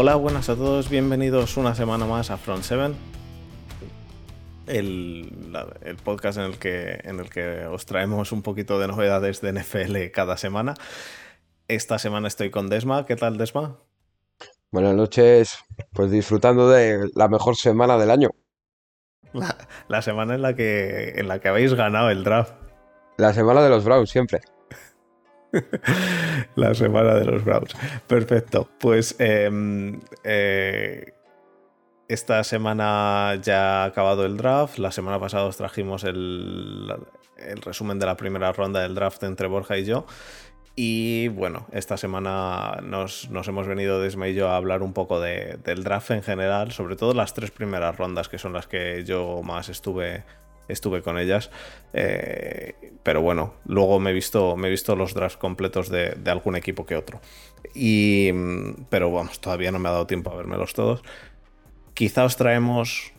Hola, buenas a todos, bienvenidos una semana más a Front 7, el, la- el podcast en el, que, en el que os traemos un poquito de novedades de NFL cada semana. Esta semana estoy con Desma, ¿qué tal Desma? Buenas noches, pues disfrutando de la mejor semana del año, La, la semana en la, que, en la que habéis ganado el draft. la semana de los Browns siempre. La semana de los Browns. Perfecto. Pues em, eh, esta semana ya ha acabado el draft. La semana pasada os trajimos el, resumen de la primera ronda del draft entre Borja y yo. Y bueno, esta semana nos, hemos venido Desma y yo a hablar un poco de- del draft en general, sobre todo las tres primeras rondas, que son las que yo más estuve, estuve con ellas. Eh, pero bueno, luego me he visto, me he visto los drafts completos de, algún equipo que otro. Y, mm, pero vamos, todavía no me ha dado tiempo a vermelos todos. Quizá os traemos.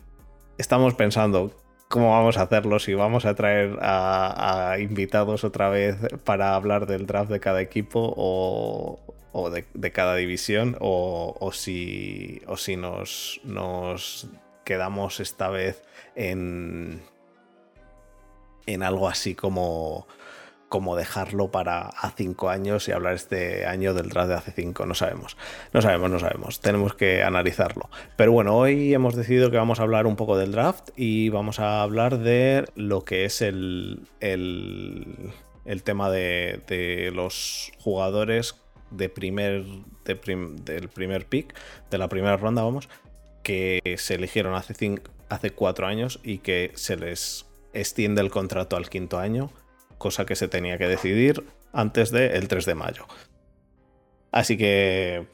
Estamos pensando cómo vamos a hacerlo, si vamos a traer a, invitados otra vez para hablar del draft de cada equipo o, de, cada división, o, o si, o si nos, nos quedamos esta vez en, en algo así como, como dejarlo para a cinco años y hablar este año del draft de hace cinco. No sabemos, no sabemos, no sabemos. Tenemos que analizarlo. Pero bueno, hoy hemos decidido que vamos a hablar un poco del draft y vamos a hablar de lo que es el, el, el tema de, de los jugadores de primer, de prim- del primer pick, de la primera ronda, vamos, que se eligieron hace, cin- hace cuatro años y que se les extiende el contrato al quinto año, cosa que se tenía que decidir antes del 3 de mayo. Así que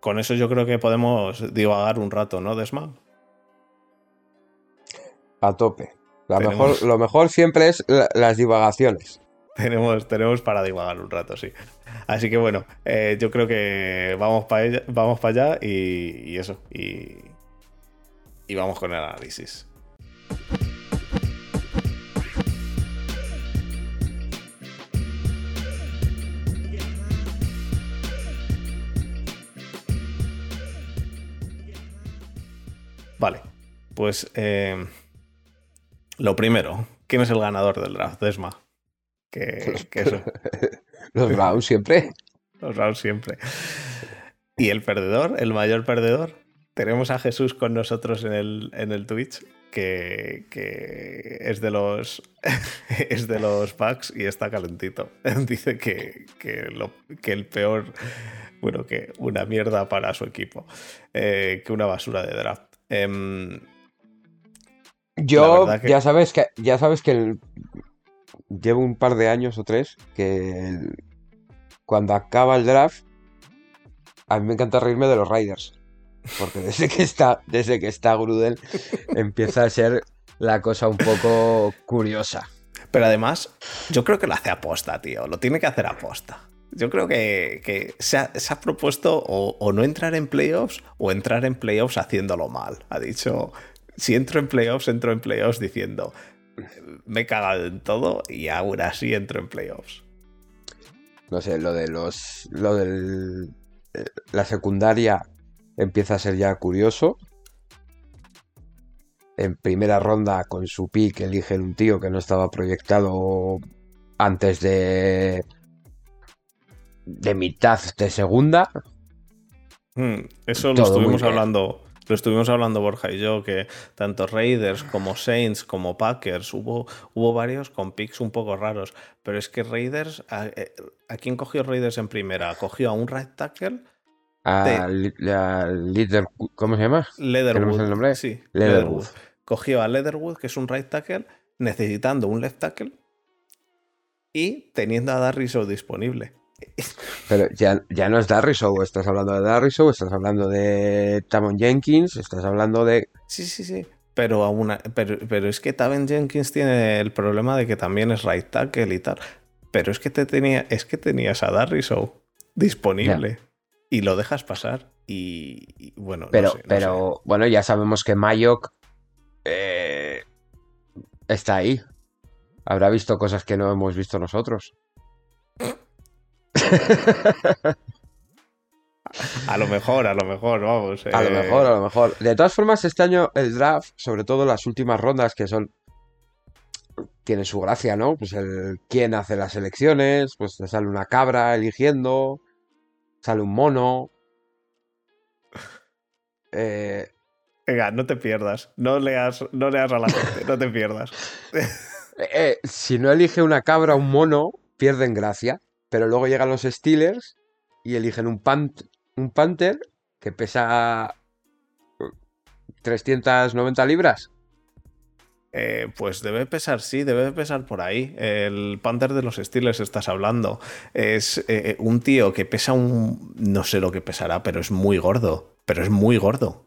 con eso yo creo que podemos divagar un rato, ¿no, Desma? A tope. La Tenemos- mejor, lo mejor siempre es la- las divagaciones. Tenemos, tenemos para divagar un rato, sí. Así que bueno, eh, yo creo que vamos para allá, vamos allá y, y eso. Y, y vamos con el análisis. Vale, pues eh, lo primero, ¿quién es el ganador del draft, Desma? Que, que eso, Los Browns siempre. los Browns siempre. Y el perdedor, el mayor perdedor, tenemos a Jesús con nosotros en el, en el Twitch, que, que es de los es de los packs y está calentito. Dice que, que, lo- que el peor, bueno, que una mierda para su equipo, eh, que una basura de draft. Em, Yo que- ya sabes que ya sabes que el- llevo un par de años o tres que el- cuando acaba el draft a mí me encanta reírme de los Raiders. Porque desde que está, desde que está Gruden empieza a ser la cosa un poco curiosa. Pero además, yo creo que lo hace aposta, tío. Lo tiene que hacer aposta. Yo creo que, se, ha, propuesto o, no entrar en playoffs o entrar en playoffs haciéndolo mal. Ha dicho, si entro en playoffs, entro en playoffs diciendo, me he cagado en todo y aún así entro en playoffs. No sé, lo de los. Lo del. eh, La secundaria empieza a ser ya curioso. En primera ronda, con su pick, eligen un tío que no estaba proyectado antes de. De mitad de segunda. Hmm, eso lo estuvimos hablando. Lo estuvimos hablando Borja y yo, que tanto Raiders como Saints como Packers hubo, hubo varios con picks un poco raros. Pero es que Raiders, ¿a, eh, ¿a quién cogió Raiders en primera? Cogió a un right tackle, A, Li- a ¿Cómo se llama? Leatherwood. ¿Tenemos el nombre? Sí, Leatherwood. Leatherwood. Cogió a Leatherwood, que es un right tackle, necesitando un left tackle y teniendo a Darriso disponible. Pero ya, ya no es Darrisow, estás hablando de Darrisow, estás hablando de Tamon Jenkins, estás hablando de. Sí, sí, sí. Pero, aún pero, pero es que Taven Jenkins tiene el problema de que también es right tackle y tal. Pero es que te tenía, es que tenías a Darriso disponible y lo dejas pasar. Y, y bueno, no Pero, sé, no pero bueno, ya sabemos que Mayok eh, está ahí. Habrá visto cosas que no hemos visto nosotros. a lo mejor, a lo mejor, vamos. A lo eh, mejor, a lo mejor. De todas formas, este año el draft, sobre todo las últimas rondas que son tiene su gracia, ¿no? Pues el quién hace las elecciones, pues te sale una cabra eligiendo, sale un mono. Eh, Venga, no te pierdas. No leas, no leas a la gente, no te pierdas. eh, si no elige una cabra o un mono, pierden gracia. Pero luego llegan los Steelers y eligen un, pant un Panther que pesa 390 libras. Eh, pues debe pesar, sí, debe pesar por ahí. El Panther de los Steelers estás hablando. Es eh, un tío que pesa un. No sé lo que pesará, pero es muy gordo. Pero es muy gordo.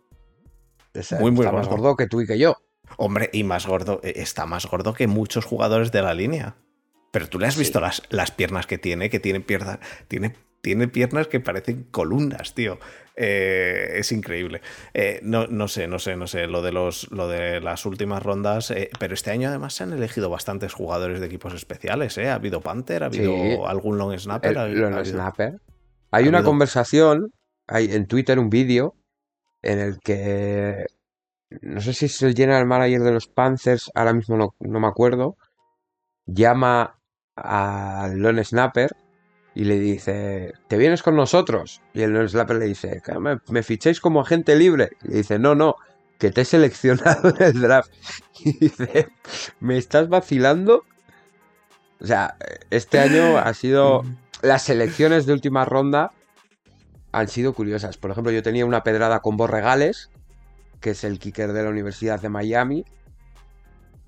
Es, Muy, muy está más gordo. gordo que tú y que yo. Hombre, y más gordo. eh, Está más gordo que muchos jugadores de la línea. Pero tú le has Sí. visto las, las piernas que tiene, que tiene piernas. Tiene, tiene piernas que parecen columnas, tío. Eh, es increíble. Eh, no, no sé, no sé, no sé. Lo de, los, lo de las últimas rondas. eh, pero este año además se han elegido bastantes jugadores de equipos especiales. ¿eh? Ha habido Panther, ha habido Sí. algún long snapper. El, ha- Lon ha habido- Snapper. Hay ha una habido- conversación, hay en Twitter un vídeo en el que no sé si es el general manager de los Panthers, ahora mismo no, no me acuerdo, llama al Lone Snapper y le dice, ¿te vienes con nosotros? Y el Lone Snapper le dice, "Que ¿me, me ficháis como agente libre? Y le dice, no, no, que te he seleccionado en el draft. Y dice, ¿me estás vacilando? O sea, este año ha sido las selecciones de última ronda han sido curiosas. Por ejemplo, yo tenía una pedrada con Borregales, que es el kicker de la Universidad de Miami,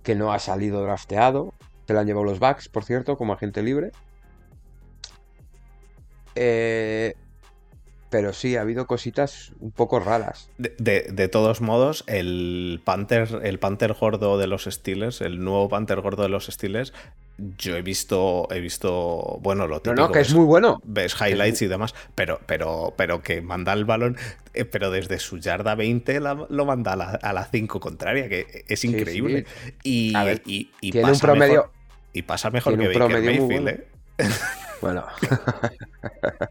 que no ha salido drafteado. Se lo han llevado los Bucks, por cierto, como agente libre. Eh, pero sí, ha habido cositas un poco raras. De, de- de todos modos, el Panther, el Panther gordo de los Steelers, el nuevo Panther gordo de los Steelers, yo he visto, he visto, bueno, lo No, típico, no, que es muy bueno. ves highlights y demás, pero, pero, pero que manda el balón, eh, pero desde su yarda 20 la- lo manda a la, a la 5 contraria, que es increíble. Y, A ver, y- y tiene un promedio- mejor- y pasa mejor tiene que Baker Mayfield, bueno. ¿eh? Bueno.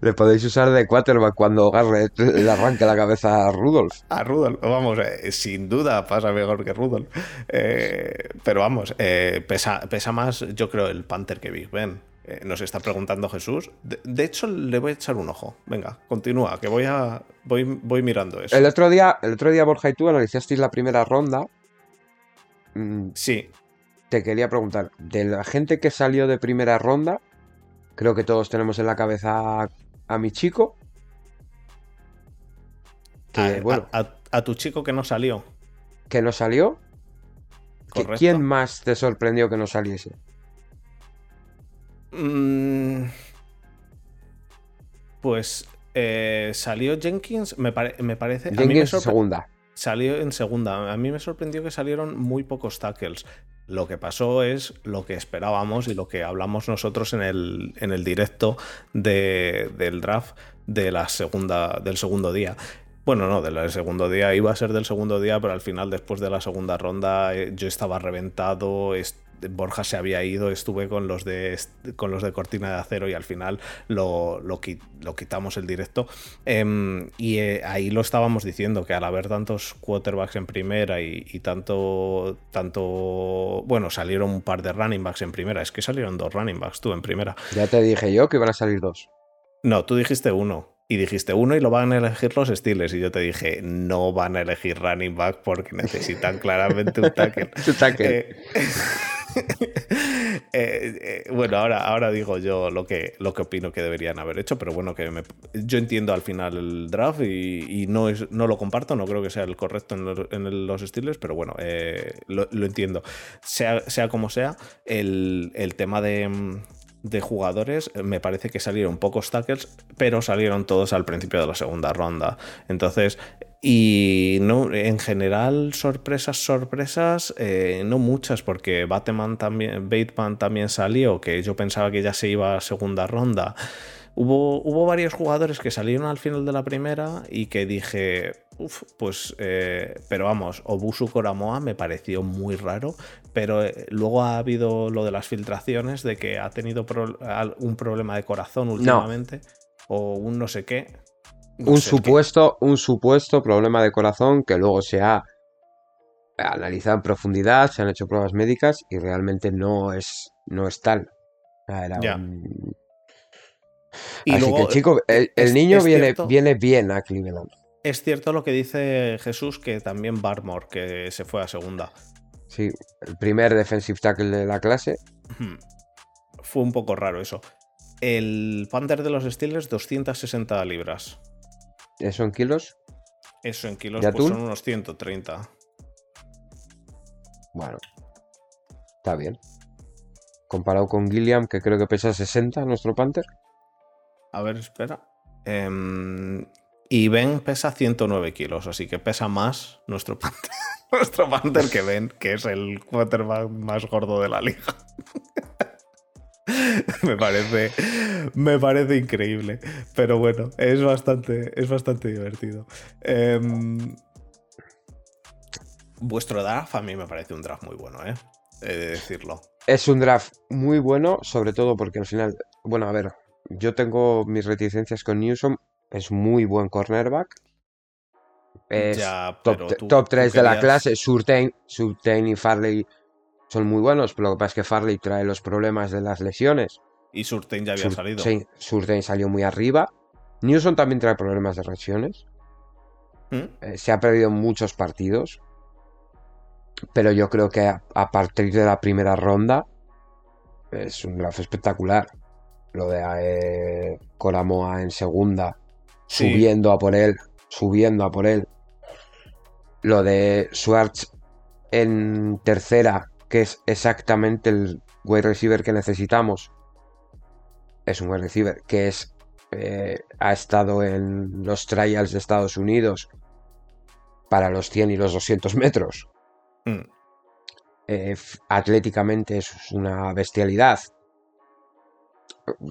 Le podéis usar de quarterback cuando Garrett le arranque la cabeza a Rudolph. A Rudolf, vamos, eh, sin duda pasa mejor que Rudolf. Eh, pero vamos, eh, pesa, pesa más, yo creo, el Panther que Big Ben. Nos está preguntando Jesús. De, de hecho, le voy a echar un ojo. Venga, continúa, que voy a. Voy, voy mirando eso. El otro día, el otro día Borja y tú analizasteis la primera ronda. Mm, Sí, Te quería preguntar, de la gente que salió de primera ronda, creo que todos tenemos en la cabeza a, a mi chico. Que, a, bueno, a- tu chico que no salió. que no salió. ¿Qui- Correcto. ¿Quién más te sorprendió que no saliese? Mm, pues eh, salió Jenkins, me, pare- me parece. a mí me Jenkins segunda. Salió en segunda. A mí me sorprendió que salieron muy pocos tackles. Lo que pasó es lo que esperábamos y lo que hablamos nosotros en el, en el directo de- del draft de la segunda, del segundo día. Bueno, no, del segundo día iba a ser del segundo día, pero al final, después de la segunda ronda, eh, yo estaba reventado. Borja se había ido, estuve con los de con los de cortina de acero y al final lo, lo, qui- lo quitamos el directo. Em, y eh, ahí lo estábamos diciendo, que al haber tantos quarterbacks en primera y, y tanto, tanto, bueno, salieron un par de running backs en primera, es que salieron dos running backs tú en primera. Ya te dije yo que iban a salir dos. No, tú dijiste uno. Y dijiste uno y lo van a elegir los Steelers. Y yo te dije, no van a elegir running back porque necesitan claramente un tackle. Tackle. Eh, eh, eh, bueno, ahora, ahora digo yo lo que, lo que opino que deberían haber hecho, pero bueno, que me- yo entiendo al final el draft y, no, es, no lo comparto, no creo que sea el correcto en los, en los Steelers, pero bueno, eh, lo, entiendo. Sea, sea como sea, el, el tema de, de jugadores, me parece que salieron pocos tackles, pero salieron todos al principio de la segunda ronda. Entonces, y no, en general, sorpresas, sorpresas, eh, no muchas, porque Bateman también, Bateman también salió, que yo pensaba que ya se iba a segunda ronda. Hubo, hubo varios jugadores que salieron al final de la primera y que dije, uff, pues, eh, pero vamos, Obusu Koramoa me pareció muy raro, pero eh, luego ha habido lo de las filtraciones de que ha tenido pro- un problema de corazón últimamente. o un no sé qué. Un supuesto, un supuesto problema de corazón que luego se ha analizado en profundidad, se han hecho pruebas médicas y realmente no es, no es tal. Era un... Así que chico, el, niño viene, viene bien a Cleveland. Es cierto lo que dice Jesús, que también Barmore, que se fue a segunda. Sí, el primer defensive tackle de la clase. Fue un poco raro eso. El Panther de los Steelers, 260 libras. ¿Eso en kilos? Eso en kilos pues son unos 130. Bueno, está bien. Comparado con Gilliam, que creo que pesa 60, nuestro Panther. A ver, espera. Em, y Ben pesa 109 kilos, así que pesa más nuestro Panther, nuestro Panther que Ben, que es el quarterback más gordo de la liga. me parece me parece increíble. Pero bueno es bastante es bastante divertido. Em, vuestro draft a mí me parece un draft muy bueno eh he de decirlo. Es un draft muy bueno sobre todo porque al final bueno a ver yo tengo mis reticencias con Newsom. Es muy buen cornerback. Es top, 3 de la clase. Surtain, Surtain y Farley son muy buenos, pero lo que pasa es que Farley trae los problemas de las lesiones. Y Surtain ya había salido. Sí, Surtain salió muy arriba. Newson también trae problemas de lesiones. ¿Mm? Eh, se ha perdido muchos partidos. Pero yo creo que a, partir de la primera ronda es un draft espectacular. Lo de eh, Coramoa en segunda, subiendo a por él, subiendo a por él. Lo de Schwartz en tercera, que es exactamente el wide receiver que necesitamos. Es un wide receiver que es eh, ha estado en los trials de Estados Unidos para los 100 y los 200 metros. Mm. Eh, atléticamente es una bestialidad.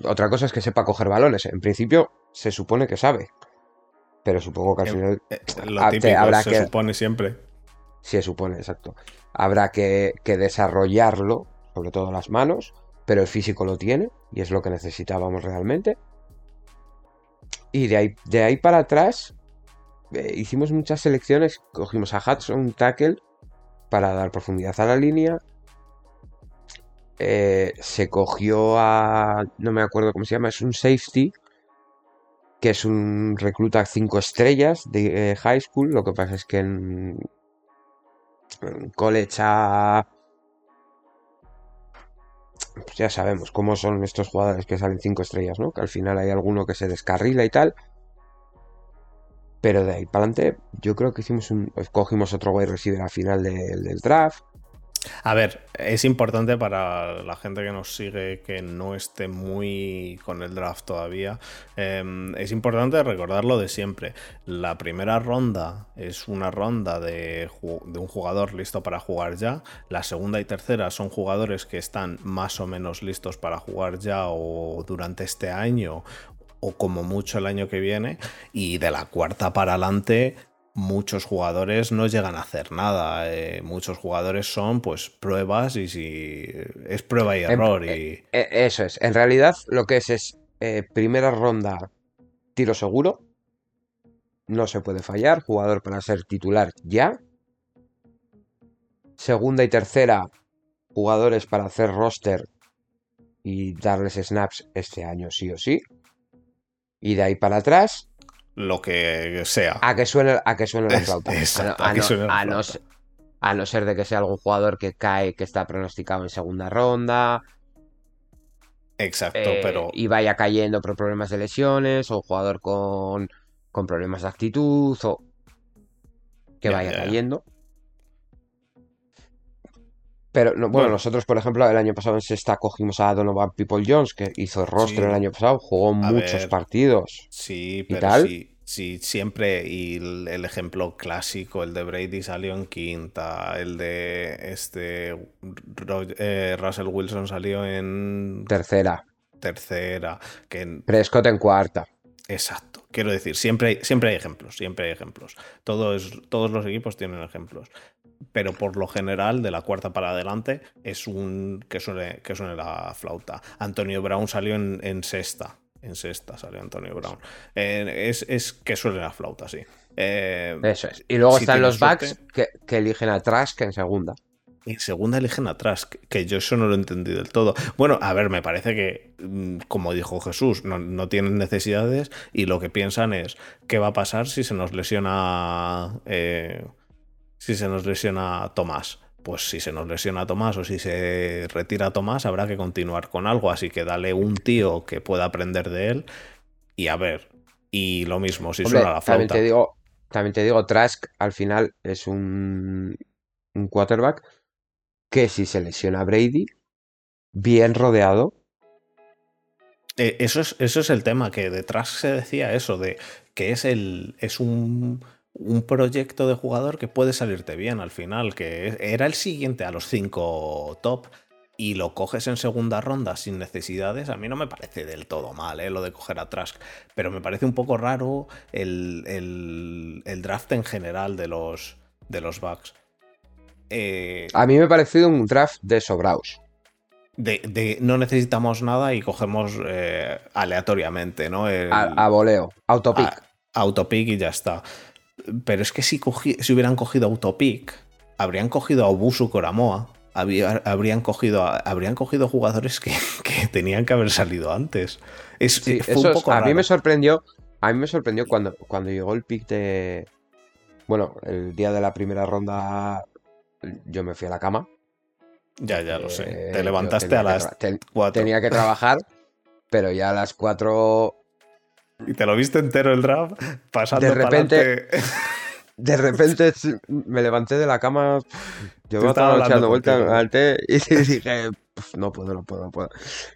Otra cosa es que sepa coger balones. En principio se supone que sabe. Pero supongo que al final... Eh, lo típico, se supone siempre. Se supone, exacto. Habrá que, desarrollarlo, sobre todo las manos, pero el físico lo tiene y es lo que necesitábamos realmente. Y de ahí, de ahí para atrás eh, hicimos muchas selecciones, cogimos a Hudson, tackle, para dar profundidad a la línea. Eh, se cogió a. No me acuerdo cómo se llama, es un safety. Que es un recluta 5 estrellas de eh, high school. Lo que pasa es que en, college a... Pues ya sabemos cómo son estos jugadores que salen cinco estrellas, ¿no? Que al final hay alguno que se descarrila y tal. Pero de ahí para adelante, yo creo que hicimos un. Cogimos otro wide receiver al final del draft. A ver, es importante para la gente que nos sigue que no esté muy con el draft todavía. Em, es importante recordarlo de siempre. La primera ronda es una ronda de, un jugador listo para jugar ya. La segunda y tercera son jugadores que están más o menos listos para jugar ya o durante este año o como mucho el año que viene. Y de la cuarta para adelante muchos jugadores no llegan a hacer nada. Eh, muchos jugadores son pues pruebas y si es prueba y error. y... Eh, eh, eso es. En realidad lo que es es primera ronda tiro seguro. No se puede fallar. Jugador para ser titular ya. Segunda y tercera jugadores para hacer roster y darles snaps este año sí o sí. Y de ahí para atrás lo que sea. A que suene, a que suene la flauta. a, no, ser de que sea algún jugador que cae, que está pronosticado en segunda ronda. Exacto, eh, pero. Y vaya cayendo por problemas de lesiones, o un jugador con, con problemas de actitud, o que vaya cayendo. Pero bueno, nosotros, por ejemplo, el año pasado en sexta cogimos a Donovan People Jones, que hizo rostro el año pasado, jugó muchos partidos. Sí, pero sí, siempre. Y el, ejemplo clásico, el de Brady salió en quinta, el de este eh, Russell Wilson salió en tercera. Tercera. Que en... Prescott en cuarta. Exacto. Quiero decir, siempre, siempre hay ejemplos, siempre hay ejemplos. Todos, todos los equipos tienen ejemplos pero por lo general, de la cuarta para adelante, es un que suene, que suene la flauta. Antonio Brown salió en, sexta. En sexta salió Antonio Brown. Eh, es, es, que suele la flauta, sí. Eh, Eso es. Y luego están los backs que, que, eligen a Trask en segunda. En segunda eligen a Trask, que yo eso no lo entendí del todo. Bueno, a ver, me parece que, mm, como dijo Jesús, no, no tienen necesidades y lo que piensan es qué va a pasar si se nos lesiona. Eh, si se nos lesiona Tomás pues si se nos lesiona Tomás o si se retira Tomás, habrá que continuar con algo. Así que dale un tío que pueda aprender de él y a ver. Y lo mismo, si suena la flauta. También te digo, también te digo, Trask al final es un, un quarterback que si se lesiona Brady, bien rodeado. Eh, eso, es, eso es el tema, que detrás se decía eso, de que es el. es un un proyecto de jugador que puede salirte bien al final, que era el siguiente a los cinco top y lo coges en segunda ronda sin necesidades, a mí no me parece del todo mal ¿eh? lo de coger a Trask, pero me parece un poco raro el, el, draft en general de los, de los Bucks. Eh, a mí me ha parecido un draft de sobraos. De, no necesitamos nada y cogemos eh, aleatoriamente, ¿no? a, voleo, autopic. autopic y ya está. Pero es que si, si hubieran cogido Autopic, habrían cogido a Obusu Koramoa, habrían, cogido a, habrían cogido jugadores que, tenían que haber salido antes. Es, a mí me sorprendió. A mí me sorprendió cuando, cuando llegó el pick de. Bueno, el día de la primera ronda yo me fui a la cama. Ya, ya lo sé. Te levantaste a las 4. Tenía que trabajar, pero ya a las 4 y te lo viste entero el draft pasando de repente de repente me levanté de la cama yo me estaba echando vueltas al té y dije no puedo no puedo no puedo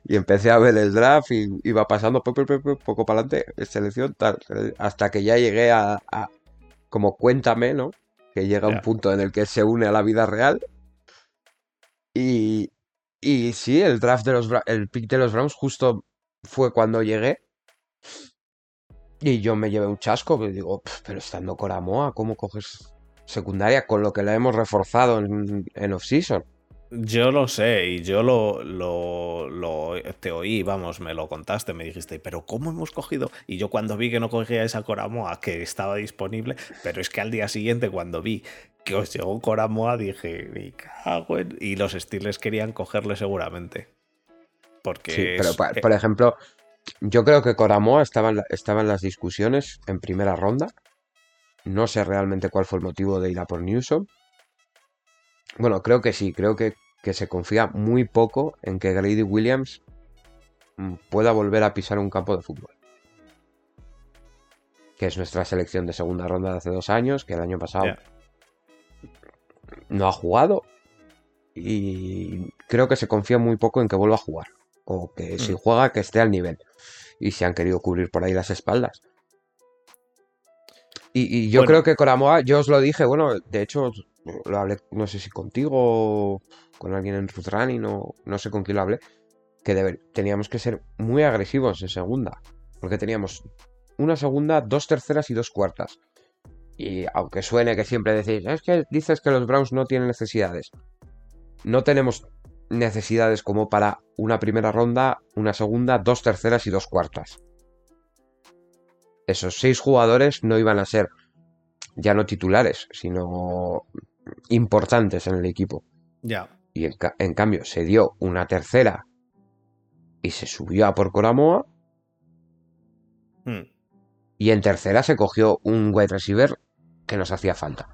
y empecé a ver el draft y iba pasando poco, poco, para adelante selección tal hasta que ya llegué a, como cuéntame no que llega un punto en el que se une a la vida real. Y y sí el draft de los el pick de los Browns justo fue cuando llegué y yo me llevé un chasco, que digo, pero estando Coramoa, ¿cómo coges secundaria con lo que la hemos reforzado en, en off-season? Yo lo sé y yo lo, lo, te oí, vamos, me lo contaste, me dijiste, pero ¿cómo hemos cogido? Y yo cuando vi que no cogía esa Coramoa que estaba disponible, pero es que al día siguiente cuando vi que os llegó Coramoa dije, me cago en... Y los Steelers querían cogerle seguramente. Porque... Sí, pero por ejemplo, yo creo que Coramoa estaba en, las discusiones en primera ronda. No sé realmente cuál fue el motivo de ir a por Newsom. Bueno, creo que sí, creo que, se confía muy poco en que Grady Williams mm, pueda volver a pisar un campo de fútbol. Que es nuestra selección de segunda ronda de hace dos años, que el año pasado no ha jugado. Y creo que se confía muy poco en que vuelva a jugar o que si mm. juega que esté al nivel. Y se han querido cubrir por ahí las espaldas. Y, yo creo que Coramoa, yo os lo dije, bueno, de hecho lo hablé, no sé si contigo o con alguien en Ruth Running, no, no sé con quién lo hablé, que teníamos que ser muy agresivos en segunda. Porque teníamos una segunda, dos terceras y dos cuartas. Y aunque suene que siempre decís, es que dices que los Browns no tienen necesidades. No tenemos necesidades como para una primera ronda, una segunda, dos terceras y dos cuartas. Esos seis jugadores no iban a ser ya no titulares, sino importantes en el equipo. Ya. Y en, cambio se dio una tercera y se subió a por Coramoa. Hmm. Y en tercera se cogió un wide receiver que nos hacía falta.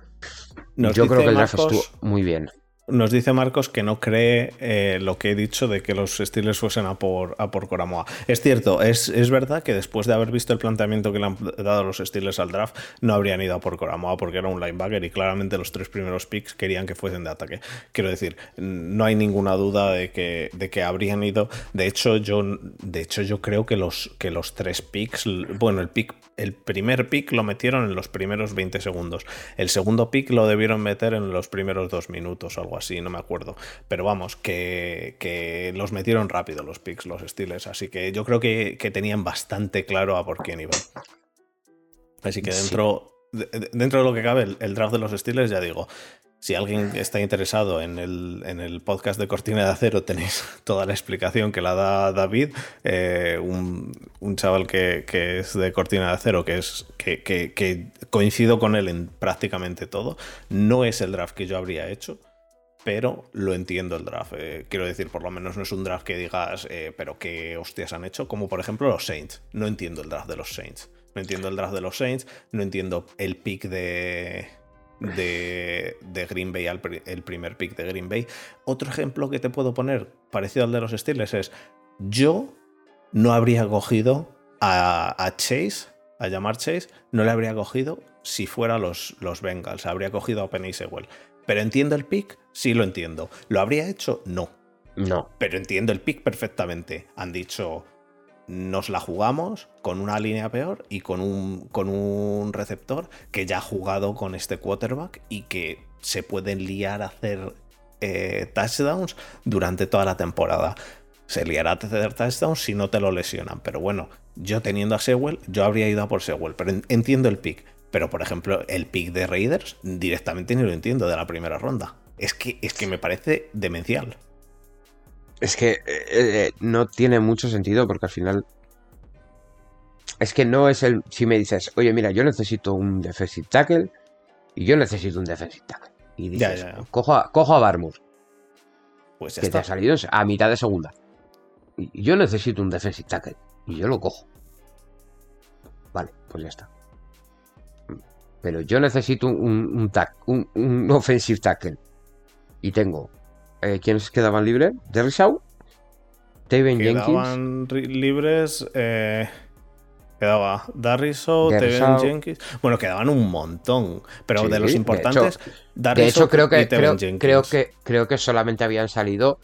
Yo creo que el draft estuvo muy bien. Nos dice Marcos que no cree eh, lo que he dicho de que los Steelers fuesen a por, a por Coramoa. Es cierto, es, verdad que después de haber visto el planteamiento que le han dado los Steelers al draft, no habrían ido a por Coramoa porque era un linebacker y claramente los tres primeros picks querían que fuesen de ataque. Quiero decir, no hay ninguna duda de que, de que habrían ido. De hecho, yo, de hecho, yo creo que los, que los tres picks, bueno, el pick el primer pick lo metieron en los primeros 20 segundos. El segundo pick lo debieron meter en los primeros dos minutos o algo así, no me acuerdo. Pero vamos, que, los metieron rápido los picks, los estiles. Así que yo creo que, tenían bastante claro a por quién iban. Así que dentro, dentro de lo que cabe, el, draft de los estiles, ya digo, Si alguien está interesado en el, en el, podcast de Cortina de Acero, tenéis toda la explicación que la da David, eh, un, un, chaval que, que, es de Cortina de Acero, que, es, que, que, coincido con él en prácticamente todo. No es el draft que yo habría hecho, pero lo entiendo el draft. Eh, quiero decir, por lo menos no es un draft que digas, eh, pero qué hostias han hecho, como por ejemplo los Saints. No entiendo el draft de los Saints. No entiendo el draft de los Saints, no entiendo el pick de, de, Green Bay, el primer pick de Green Bay. Otro ejemplo que te puedo poner, parecido al de los Steelers, es yo no habría cogido a, Chase, a llamar Chase, no le habría cogido si fuera los, los Bengals, habría cogido a Penny Sewell. Pero entiendo el pick, sí lo entiendo. ¿Lo habría hecho? No. No. Pero entiendo el pick perfectamente. Han dicho, nos la jugamos con una línea peor y con un, con un receptor que ya ha jugado con este quarterback y que se pueden liar a hacer eh, touchdowns durante toda la temporada. Se liará a hacer touchdowns si no te lo lesionan. Pero bueno, yo teniendo a Sewell, yo habría ido a por Sewell. Pero entiendo el pick. Pero por ejemplo, el pick de Raiders directamente ni lo entiendo de la primera ronda. Es que, es que me parece demencial. Es que eh, eh, no tiene mucho sentido porque al final. Es que no es el. Si me dices, oye, mira, yo necesito un defensive tackle y yo necesito un defensive tackle. Y dices, Cojo, a, cojo a Barmur. Pues que te ha salido a mitad de segunda. Y yo necesito un defensive tackle y yo lo cojo. Vale, pues ya está. Pero yo necesito un, un, un offensive tackle. Y tengo eh, ¿quiénes quedaban libres? Derry Shaw, Taven Jenkins. Quedaban libres. Eh, quedaba Darry Shaw, Taven Jenkins. Bueno, quedaban un montón. Pero de los importantes, de hecho, creo que, creo, creo, que creo que solamente habían salido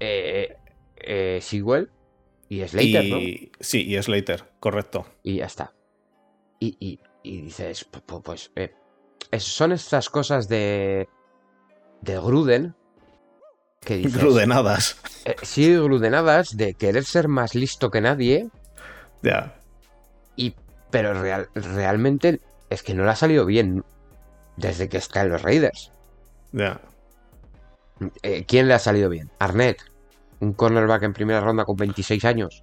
eh, eh, Sewell y Slater, ¿no? Sí, y Slater, correcto. Y ya está. Y, y, y dices, pues, pues eh, son estas cosas de, de Gruden ¿Qué Gludenadas. Eh, sí, gludenadas de querer ser más listo que nadie. Ya. Y, pero real, realmente es que no le ha salido bien desde que está en los Raiders. Ya. Eh, ¿Quién le ha salido bien? Arnett, un cornerback en primera ronda con 26 años.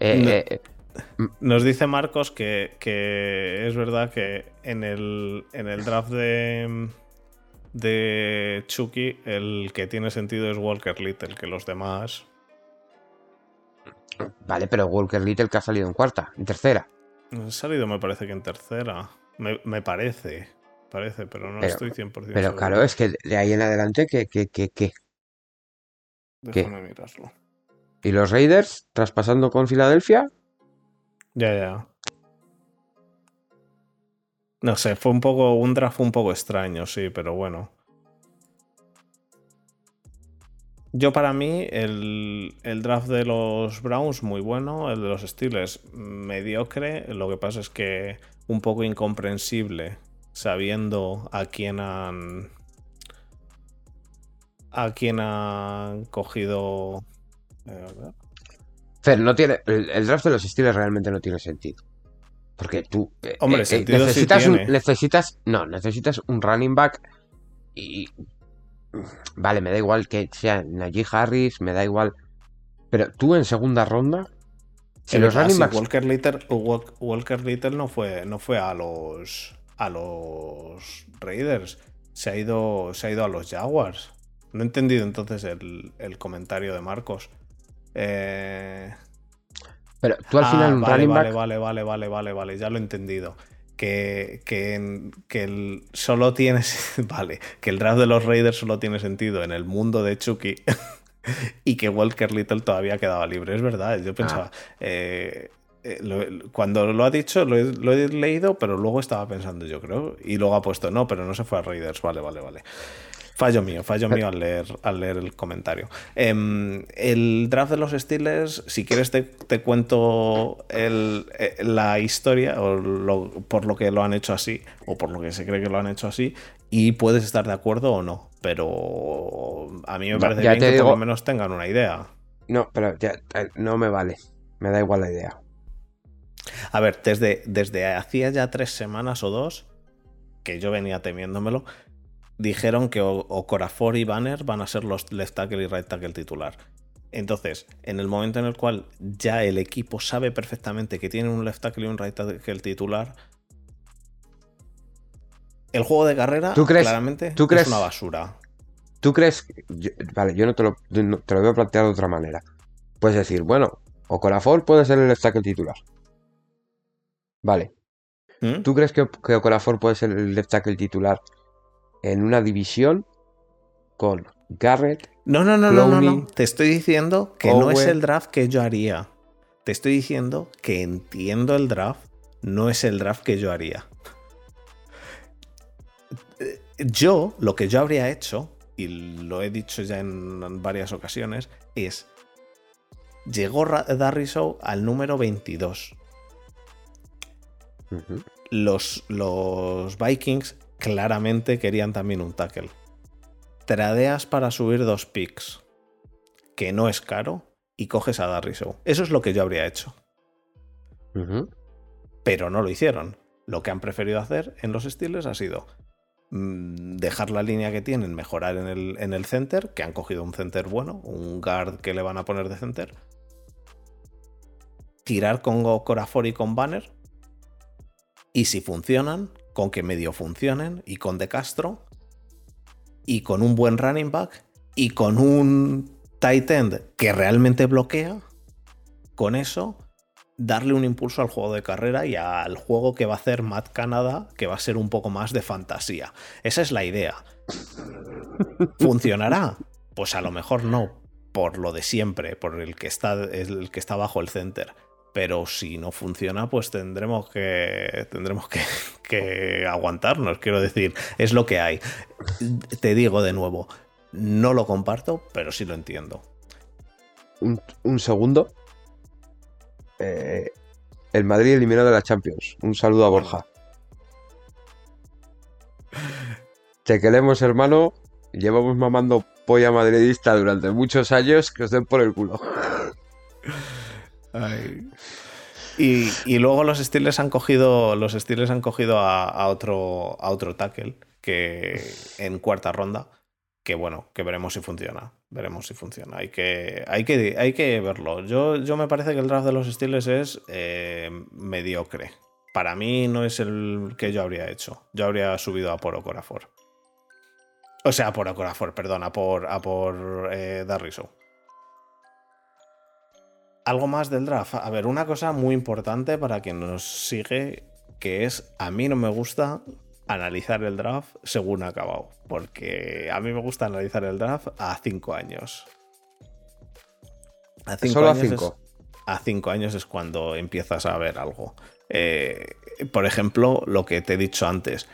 Eh, nos dice Marcos que, que, es verdad que en el, en el draft de, de Chucky, el que tiene sentido es Walker Little, que los demás. Vale, pero Walker Little que ha salido en cuarta, en tercera. Ha salido, me parece que en tercera. Me, parece, parece, pero no estoy 100% Pero claro, es que de ahí en adelante, ¿qué, qué, qué, qué? Déjame mirarlo. ¿Y los Raiders traspasando con Filadelfia? Ya, ya. No sé, fue un poco. Un draft un poco extraño, sí, pero bueno. Yo para mí, el, draft de los Browns muy bueno, el de los Steelers mediocre. Lo que pasa es que un poco incomprensible, sabiendo a quién han. a quién han cogido. Fer, no tiene. el draft de los Steelers realmente no tiene sentido. Porque tú eh, Hombre, eh, necesitas, un, necesitas. No, necesitas un running back y. Vale, me da igual que sea Najee Harris, me da igual. Pero tú en segunda ronda. Si los running backs. Walker Little, Walker Little no fue, no fue a los. a los Raiders. Se ha ido. Se ha ido a los Jaguars. No he entendido entonces el, el comentario de Marcos. Eh. Pero tú al final ah, vale, vale, vale, vale, vale, vale, vale, ya lo he entendido. Que, que, que el, solo tienes. Vale, que el draft de los Raiders solo tiene sentido en el mundo de Chucky. y que Walker Little todavía quedaba libre. Es verdad, yo pensaba. Ah. Eh, eh, cuando lo ha dicho, lo he, lo he, leído, pero luego estaba pensando, yo creo. Y luego ha puesto, no, pero no se fue a Raiders. Vale, vale, vale. Fallo mío, fallo mío al leer, al leer el comentario. Em, el draft de los Steelers, si quieres te, cuento eh, la historia o por lo que lo han hecho así, o por lo que se cree que lo han hecho así, y puedes estar de acuerdo o no. Pero a mí me parece bien que por lo menos tengan una idea. No, pero ya, eh, no me vale. Me da igual la idea. A ver, desde, desde hacía ya tres semanas o dos, que yo venía temiéndomelo, dijeron que Okorafor y Banner van a ser los left tackle y right tackle titular. Entonces, en el momento en el cual ya el equipo sabe perfectamente que tiene un left tackle y un right tackle titular, el juego de carrera claramente es una basura. ¿Tú crees? vale, yo no te, lo, te lo voy a plantear de otra manera. Puedes decir, bueno, Okorafor puede ser el left tackle titular. Vale. ¿Mm? ¿Tú crees que, que Okorafor puede ser el left tackle titular en una división con Garrett. No, no, no, no, no, no. Te estoy diciendo que no es el draft que yo haría. Te estoy diciendo que entiendo el draft, no es el draft que yo haría. Yo, lo que yo habría hecho, y lo he dicho ya en varias ocasiones, es. Llegó Darriso al número 22. los, los Vikings claramente querían también un tackle. Tradeas para subir dos picks, que no es caro, y coges a Darriso. Eso es lo que yo habría hecho. Pero no lo hicieron. Lo que han preferido hacer en los Steelers ha sido mm, dejar la línea que tienen, mejorar en el, en el center, que han cogido un center bueno, un guard que le van a poner de center, tirar con Corafor y con Banner, y si funcionan, con que medio funcionen y con De Castro y con un buen running back y con un tight end que realmente bloquea, con eso darle un impulso al juego de carrera y al juego que va a hacer Matt Canada, que va a ser un poco más de fantasía. Esa es la idea. ¿Funcionará? Pues a lo mejor no, por lo de siempre, por el que está, el que está bajo el center pero si no funciona, pues tendremos que tendremos que, aguantarnos. Quiero decir, es lo que hay. Te digo de nuevo, no lo comparto, pero sí lo entiendo. Un, segundo. Eh, el Madrid eliminado de la Champions. Un saludo a Borja. Te queremos, hermano. Llevamos mamando polla madridista durante muchos años. Que os den por el culo. Y, luego los Steelers han cogido. Los Steelers han cogido a, otro, a otro tackle que en cuarta ronda. Que bueno, que veremos si funciona. Veremos si funciona. Hay que, hay que, hay que verlo. Yo, yo me parece que el draft de los Steelers es eh, mediocre. Para mí no es el que yo habría hecho. Yo habría subido a por Ocorafor. O sea, por Ocorafor, perdón, a por, a por eh, algo más del draft. A ver, una cosa muy importante para quien nos sigue, que es a mí no me gusta analizar el draft según ha acabado, porque a mí me gusta analizar el draft a cinco años. A cinco años a cinco. a cinco años es cuando empiezas a ver algo. Eh, por ejemplo, lo que te he dicho antes.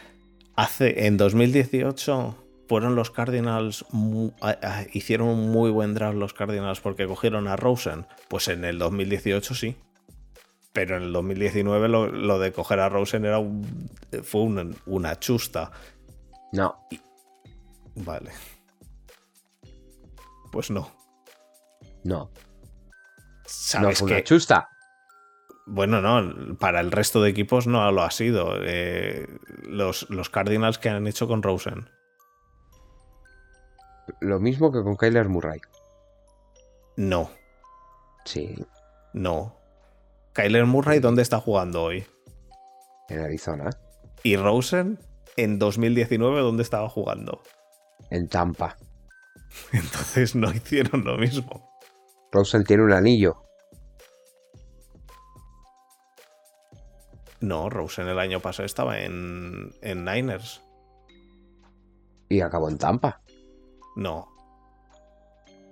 Hace, en 2018 fueron los Cardinals, hicieron un muy buen draft los Cardinals porque cogieron a Rosen. Pues en el 2018 sí. Pero en el 2019 lo, de coger a Rosen era fue una, chusta. No. vale. Pues no. No. ¿Sabes no fue una chusta. Bueno, no, para el resto de equipos no lo ha sido. Eh, los, los Cardinals que han hecho con Rosen lo mismo que con Kyler Murray. No. Sí. No. Kyler Murray, ¿dónde está jugando hoy? En Arizona. ¿Y Rosen? En 2019, ¿dónde estaba jugando? En Tampa. Entonces no hicieron lo mismo. Rosen tiene un anillo. No, Rosen el año pasado estaba en, en Niners. Y acabó en Tampa. No.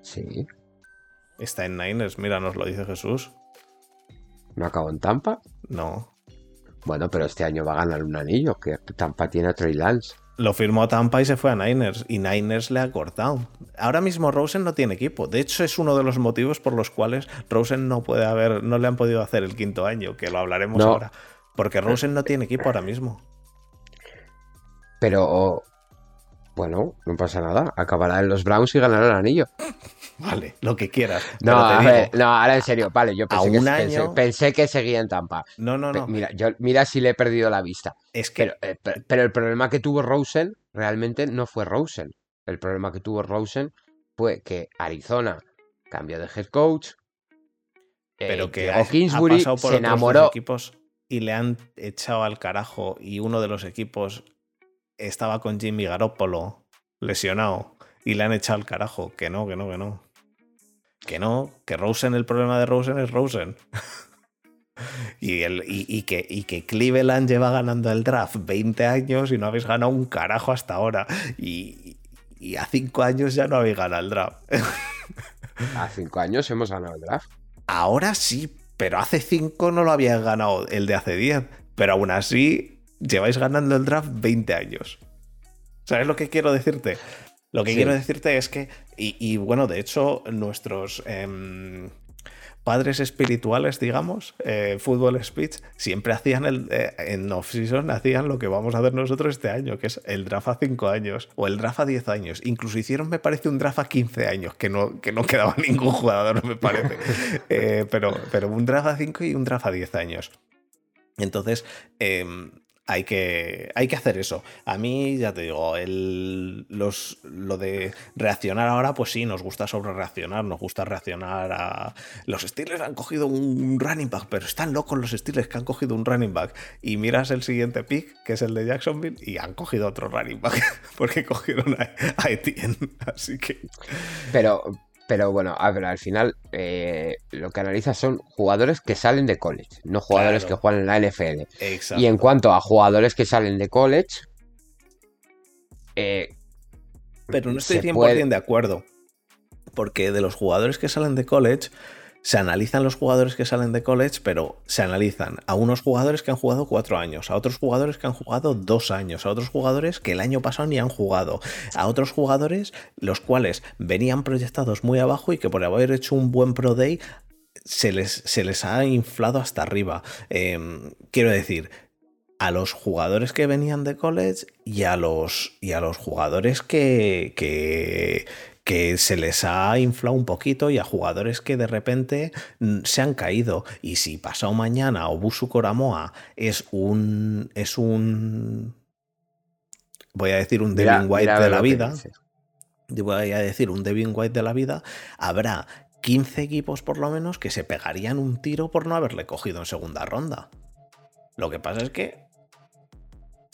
Sí. Está en Niners, mira, nos lo dice Jesús. ¿No acabó en Tampa? No. Bueno, pero este año va a ganar un anillo, que Tampa tiene a Trey Lance. Lo firmó Tampa y se fue a Niners, y Niners le ha cortado. Ahora mismo Rosen no tiene equipo. De hecho, es uno de los motivos por los cuales Rosen no puede haber, no le han podido hacer el quinto año, que lo hablaremos ahora. Porque Rosen no tiene equipo ahora mismo. Pero Bueno, no pasa nada. Acabará en los Browns y ganará el anillo. Vale, lo que quieras. No, a ver, no, ahora en serio, vale, yo pensé, A que, pensé- año- pensé que seguía en Tampa. No, no, Pe- no. Mira, yo, mira si le he perdido la vista. Es que Pero, eh, pe- pero el problema que tuvo Rosen realmente no fue Rosen. El problema que tuvo Rosen fue que Arizona cambió de head coach. eh, pero que llegó ha, ha Kingsbury, pasado por se enamoró. equipos y le han echado al carajo y uno de los equipos estaba con Jimmy Garoppolo lesionado y le han echado al carajo. Que no, que no, que no. Que no, que Rosen, el problema de Rosen es Rosen. y, el, y, y que, y que Cleveland lleva ganando el draft 20 años y no habéis ganado un carajo hasta ahora. Y, y a 5 años ya no habéis ganado el draft. A cinco años hemos ganado el draft. Ahora sí, pero hace 5 no lo habías ganado el de hace 10. Pero aún así, lleváis ganando el draft 20 años. ¿Sabes lo que quiero decirte? Lo que Sí. quiero decirte es que, y, y, bueno, de hecho, nuestros em, padres espirituales, digamos, eh, fútbol speech, siempre hacían el, eh, en off-season, hacían lo que vamos a hacer nosotros este año, que es el draft a 5 años o el draft a 10 años. Incluso hicieron, me parece, un draft a 15 años, que no, que no quedaba ningún jugador, me parece. Eh, pero, pero un draft a 5 y un draft a 10 años. Entonces, em, hay, que, hay que hacer eso. A mí, ya te digo, el, los, lo de reaccionar ahora, pues sí, nos gusta sobre reaccionar, nos gusta reaccionar a... Los Steelers han cogido un running back, pero están locos los Steelers que han cogido un running back. Y miras el siguiente pick, que es el de Jacksonville, y han cogido otro running back, porque cogieron a, a Etienne. Así que... Pero, pero bueno, a ver, al final eh, lo que analizas son jugadores que salen de college, no jugadores Claro. que juegan en la NFL. Exacto. Y en cuanto a jugadores que salen de college, eh, Pero no estoy se 100% puede- de acuerdo. Porque de los jugadores que salen de college, se analizan los jugadores que salen de college, pero se analizan a unos jugadores que han jugado cuatro años, a otros jugadores que han jugado dos años, a otros jugadores que el año pasado ni han jugado, a otros jugadores los cuales venían proyectados muy abajo y que por haber hecho un buen Pro Day se les, se les ha inflado hasta arriba. Em, quiero decir, a los jugadores que venían de college y a los, y a los jugadores que, que, que se les ha inflado un poquito y a jugadores que de repente mm, se han caído. Y si pasado mañana Obusu Koramoa es un. es un. Voy a decir un mira- Devin White mira de la vida. voy a decir un Devin White de la vida. Habrá 15 equipos por lo menos que se pegarían un tiro por no haberle cogido en segunda ronda. Lo que pasa es que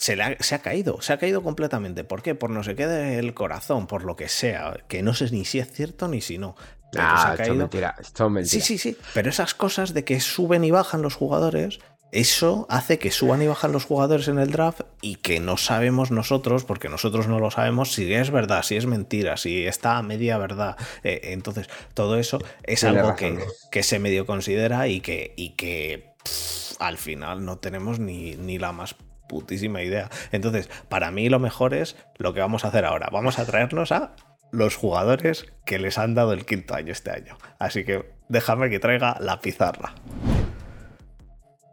se, le ha, se ha caído, se ha caído completamente. ¿Por qué? Por no se quede el corazón, por lo que sea, que no sé ni si es cierto ni si no. Ah, esto mentira, esto es mentira. Sí, sí, sí. Pero esas cosas de que suben y bajan los jugadores, eso hace que suban y bajan los jugadores en el draft y que no sabemos nosotros, porque nosotros no lo sabemos, si es verdad, si es mentira, si está a media verdad. Eh, entonces, todo eso es algo que, que se medio considera y que, y que pff, al final no tenemos ni, ni la más putísima idea. Entonces, para mí lo mejor es lo que vamos a hacer ahora. Vamos a traernos a los jugadores que les han dado el quinto año este año. Así que déjame que traiga la pizarra.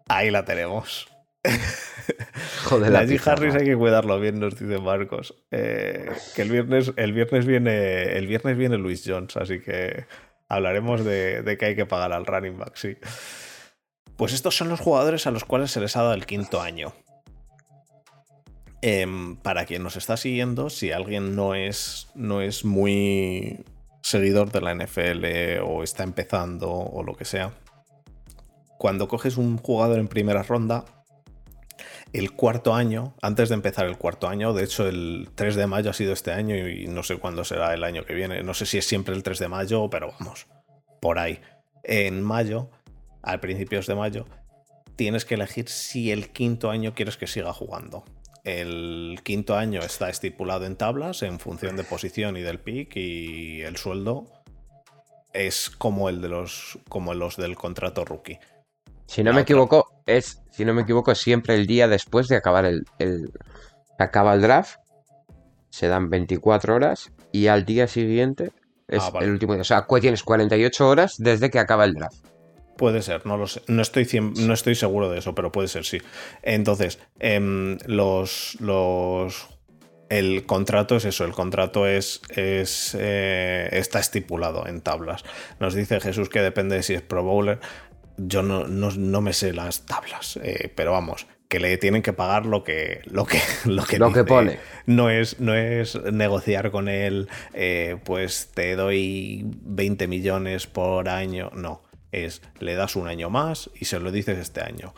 Ahí la tenemos. Joder, La G. Harris hay que cuidarlo bien, nos dice Marcos. Eh, que el viernes, el viernes viene. El viernes viene Luis Jones, así que hablaremos de, de que hay que pagar al running back, sí. Pues estos son los jugadores a los cuales se les ha dado el quinto año. Em, para quien nos está siguiendo, si alguien no es, no es muy seguidor de la NFL o está empezando o lo que sea, cuando coges un jugador en primera ronda, el cuarto año, antes de empezar el cuarto año, de hecho el 3 de mayo ha sido este año y no sé cuándo será el año que viene, no sé si es siempre el 3 de mayo, pero vamos, por ahí. En mayo, al principios de mayo, tienes que elegir si el quinto año quieres que siga jugando. El quinto año está estipulado en tablas en función de posición y del pick y el sueldo es como el de los como los del contrato rookie. Si no La me otra. equivoco, es, si no me equivoco, siempre el día después de acabar el, el- acaba el draft. Se dan 24 horas y al día siguiente es Ah, vale. el último día. O sea, tienes 48 horas desde que acaba el draft. Puede ser, no lo sé. No estoy, cien- no estoy seguro de eso, pero puede ser, sí. Entonces, em, los, los el contrato es eso, el contrato es, es eh, está estipulado en tablas. Nos dice Jesús que depende de si es Pro Bowler. Yo no, no, me sé las tablas, eh, pero vamos, que le tienen que pagar lo que lo que lo que, lo que pone no es no es negociar con él eh, pues te doy 20 millones por año no es le das un año más y se lo dices este año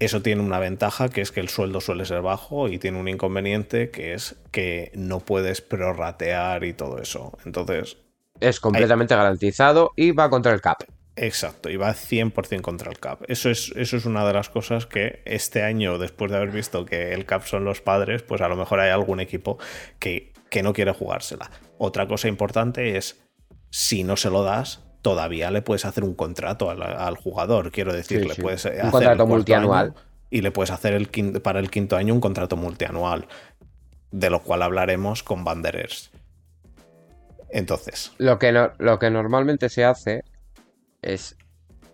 eso tiene una ventaja que es que el sueldo suele ser bajo y tiene un inconveniente que es que no puedes prorratear y todo eso. Entonces... Es completamente garantizado y va contra el CAP. Exacto, y va 100% contra el CAP. Eso es, eso es una de las cosas que este año, después de haber visto que el CAP son los padres, pues a lo mejor hay algún equipo que, que no quiere jugársela. Otra cosa importante es, si no se lo das, todavía le puedes hacer un contrato al, jugador. Quiero decir, le puedes un hacer contrato multianual. Y le puedes hacer el para el quinto año un contrato multianual, de lo cual hablaremos con Banderers. Entonces. Lo que, lo que normalmente se hace es.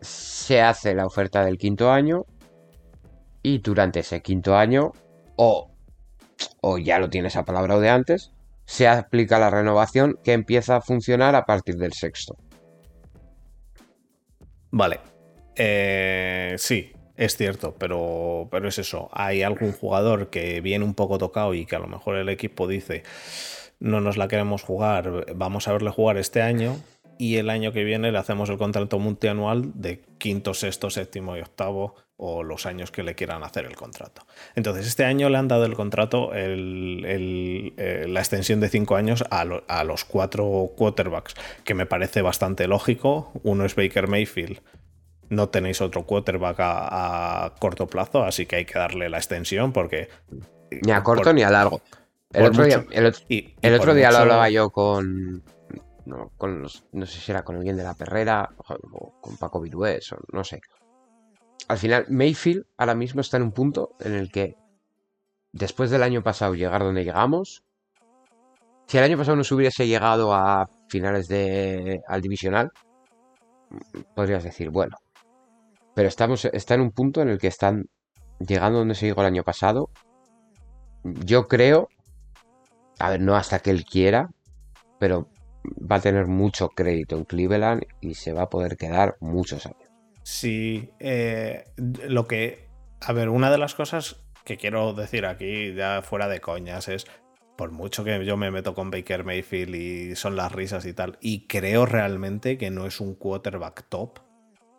Se hace la oferta del quinto año. Y durante ese quinto año. O. O ya lo tienes a palabra de antes. Se aplica la renovación que empieza a funcionar a partir del sexto. Vale. Eh, sí, es cierto, pero, pero es eso. Hay algún jugador que viene un poco tocado y que a lo mejor el equipo dice no nos la queremos jugar, vamos a verle jugar este año y el año que viene le hacemos el contrato multianual de quinto, sexto, séptimo y octavo o los años que le quieran hacer el contrato. Entonces, este año le han dado el contrato, eh, la extensión de cinco años a, a, los cuatro quarterbacks, que me parece bastante lógico. Uno es Baker Mayfield. No tenéis otro quarterback a, corto plazo, así que hay que darle la extensión porque... Ni a corto ni a largo. El otro día, el otro, día lo hablaba yo con, no, con no sé si era con alguien de la perrera o con Paco Virués o no sé al final Mayfield ahora mismo está en un punto en el que después del año pasado llegar donde llegamos, si el año pasado nos hubiese llegado a finales de al divisional, podrías decir, bueno, pero estamos está en un punto en el que están llegando donde se llegó el año pasado. Yo creo, a ver, no hasta que él quiera, pero va a tener mucho crédito en Cleveland y se va a poder quedar muchos años. Sí, eh, lo que... A ver, una de las cosas que quiero decir aquí, ya fuera de coñas, es por mucho que yo me meto con Baker Mayfield y son las risas y tal, y creo realmente que no es un quarterback top,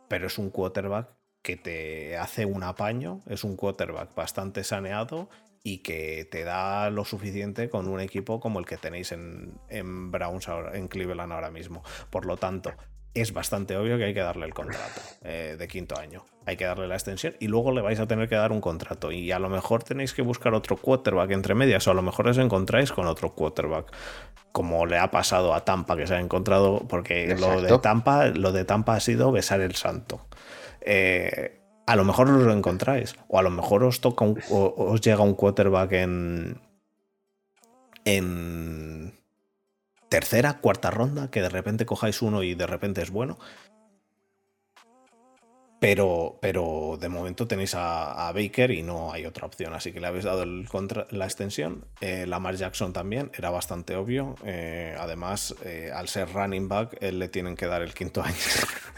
pero es un quarterback que te hace un apaño, es un quarterback bastante saneado y que te da lo suficiente con un equipo como el que tenéis en, en Browns, en Cleveland ahora mismo. Por lo tanto, es bastante obvio que hay que darle el contrato eh, de quinto año. Hay que darle la extensión y luego le vais a tener que dar un contrato. Y a lo mejor tenéis que buscar otro quarterback entre medias, o a lo mejor os encontráis con otro quarterback. Como le ha pasado a Tampa, que se ha encontrado. Porque lo de Tampa, lo de Tampa ha sido besar el santo. Eh, a lo mejor os lo encontráis. O a lo mejor os toca os llega un quarterback en. en tercera, cuarta ronda, que de repente cojáis uno y de repente es bueno. Pero, pero de momento tenéis a, Baker y no hay otra opción, así que le habéis dado el contra, la extensión. Eh, Lamar Jackson también, era bastante obvio. Eh, además, eh, al ser running back, él le tienen que dar el quinto año.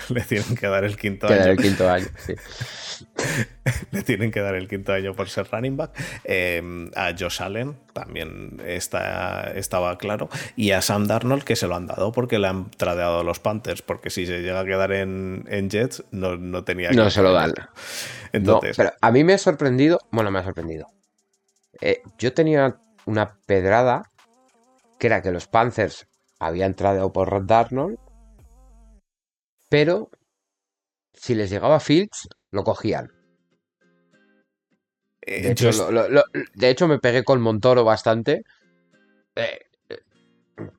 le tienen que dar el quinto año. El quinto año le tienen que dar el quinto año por ser running back. a Josh Allen también está, estaba claro. Y a Sam Darnold, que se lo han dado porque le han tradeado a los Panthers, porque si se llega a quedar en, Jets, no, no no se lo dan. Entonces... pero a mí me ha sorprendido. Bueno, me ha sorprendido. Eh, yo tenía una pedrada que era que los Panthers habían entrado por Rod Darnold, pero si les llegaba Fields, lo cogían. Eh, de, hecho, me pegué con Montoro bastante eh,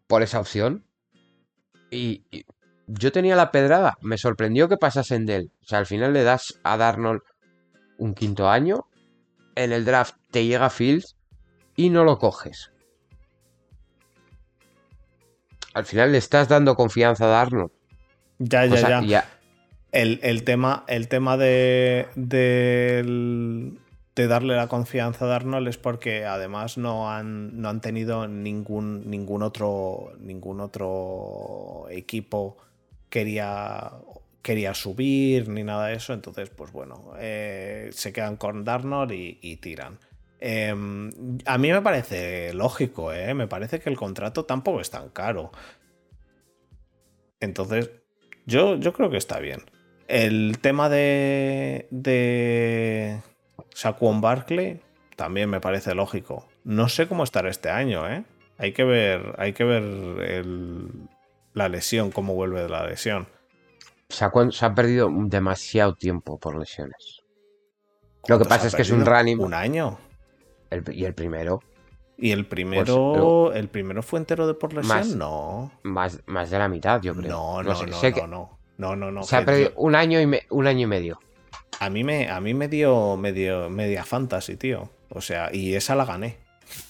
por esa opción. y, yo tenía la pedrada, me sorprendió que pasasen de él. O sea, al final le das a Darnold un quinto año, en el draft te llega Fields y no lo coges. Al final le estás dando confianza a Darnold. Ya, ya, ya. El, tema, el tema de, del, de darle la confianza a Darnold es porque además no han, no han tenido ningún, ningún, otro, ningún otro equipo quería, quería subir ni nada de eso. Entonces, pues bueno, eh, se quedan con Darnold y, tiran. Em, a mí me parece lógico, ¿eh? me parece que el contrato tampoco es tan caro. Entonces, yo, yo creo que está bien. El tema de, de Saquon Barkley también me parece lógico. No sé cómo estará este año, ¿eh? Hay que ver, hay que ver la lesión, cómo vuelve de la lesión. Saquon se ha perdido demasiado tiempo por lesiones. Lo que pasa es que es un running. Un año. y el primero. ¿Y el primero, el primero fue entero de por lesión? no. Más, más de la mitad, yo creo. No, no, no, no, no, no, no, Se ha perdido un año y un año y medio. A mí me, a mí me dio, media fantasy, tío. O sea, y esa la gané.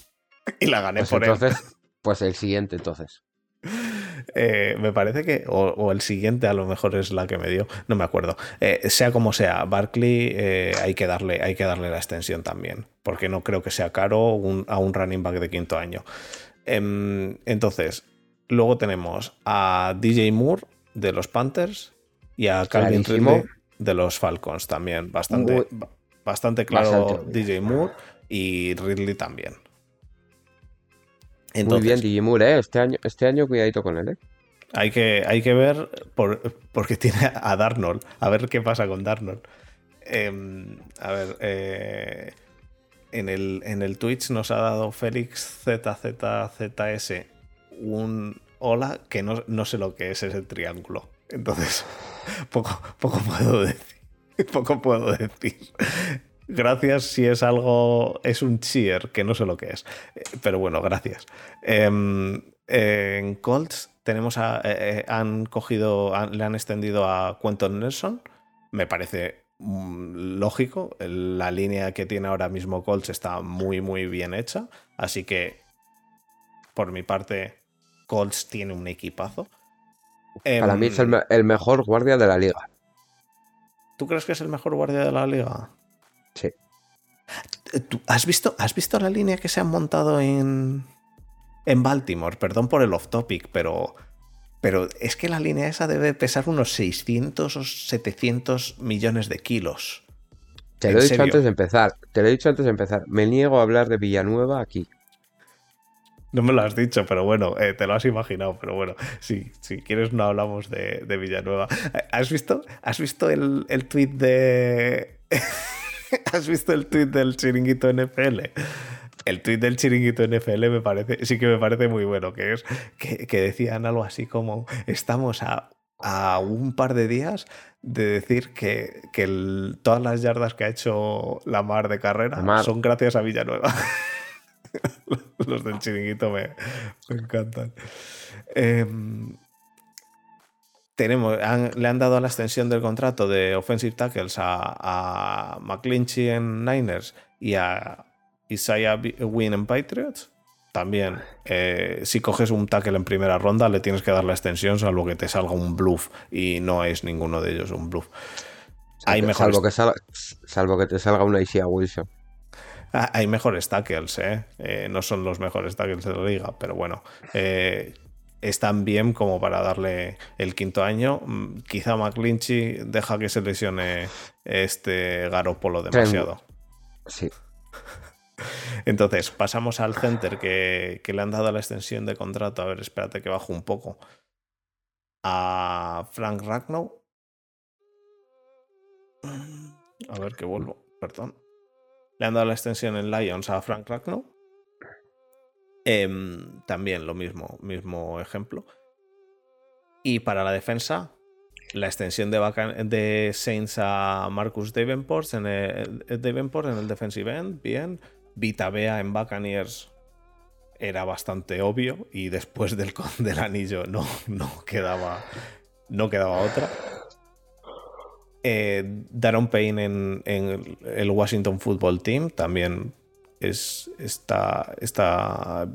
y la gané pues por entonces, Pues el siguiente, entonces. Eh, me parece que, o, el siguiente a lo mejor es la que me dio, no me acuerdo. Eh, sea como sea, Barkley eh, hay, que darle, hay que darle la extensión también, porque no creo que sea caro a un running back de quinto año. Em, entonces, luego tenemos a DJ Moore de los Panthers y a Calvin Ridley de los Falcons también. Bastante, bastante claro DJ Moore y Ridley también. Muy bien, DJ Moore, ¿eh? Este año, este año cuidadito con él, ¿eh? Hay que, hay que ver, por, porque tiene a Darnold, a ver qué pasa con Darnold. Em, a ver, eh, en, el, en el Twitch nos ha dado Félix ZZZS un hola que no, no sé lo que es ese triángulo. Entonces, poco, poco puedo decir. Poco puedo decir. Gracias si es algo, es un cheer, que no sé lo que es. Eh, pero bueno, gracias. Em, en Colts tenemos a, eh, eh, han cogido, le han extendido a Quentin Nelson. Me parece mm, lógico. La línea que tiene ahora mismo Colts está muy, muy bien hecha. Así que, por mi parte, Colts tiene un equipazo. Para mí es el, em, mejor guardia de la liga. ¿Tú crees que es el mejor guardia de la liga? Sí. has, visto, ¿Has visto la línea que se han montado en, en Baltimore? Perdón por el off topic, pero, pero es que la línea esa debe pesar unos 600 o 700 millones de kilos. Te lo he dicho antes de empezar. Te lo he dicho antes de empezar. Me niego a hablar de Villanueva aquí. No me lo has dicho, pero bueno, eh, te lo has imaginado. Pero bueno, si, si quieres no hablamos de, Villanueva. ¿Has visto, has visto el, el tweet de... ¿Has visto el tweet del chiringuito NFL? El tweet del chiringuito NFL me parece, sí que me parece muy bueno, que es que, decían algo así como estamos a, un par de días de decir que, todas las yardas que ha hecho la mar de carrera son gracias a Villanueva. Los del chiringuito me, encantan. Em, tenemos, le han dado la extensión del contrato de offensive tackles a, a McClinchy en Niners y a Isaiah Wynn en Patriots. También, eh, si coges un tackle en primera ronda, le tienes que dar la extensión, salvo que te salga un bluff. Y no es ninguno de ellos un bluff. Hay salvo, que salvo que te salga una Isaiah Wilson. Ah, hay mejores tackles, ¿eh? ¿eh? No son los mejores tackles de la liga, pero bueno. Eh, están bien como para darle el quinto año. Mm, quizá McClinchy deja que se lesione este Garopolo demasiado. Sí. Entonces, pasamos al center que, que, le han dado la extensión de contrato. A ver, espérate que bajo un poco. A Frank Ragnow. A ver que vuelvo, perdón le han dado la extensión en Lions a Frank Ragnow. Em, también lo mismo, mismo ejemplo. Y para la defensa, la extensión de, Saints a Marcus Davenport en el, Davenport en el defensive end, bien. Vita Bea en Buccaneers era bastante obvio y después del, del anillo no, no, quedaba, no quedaba otra. Eh, Daron Payne en, el Washington Football Team también es, está, está,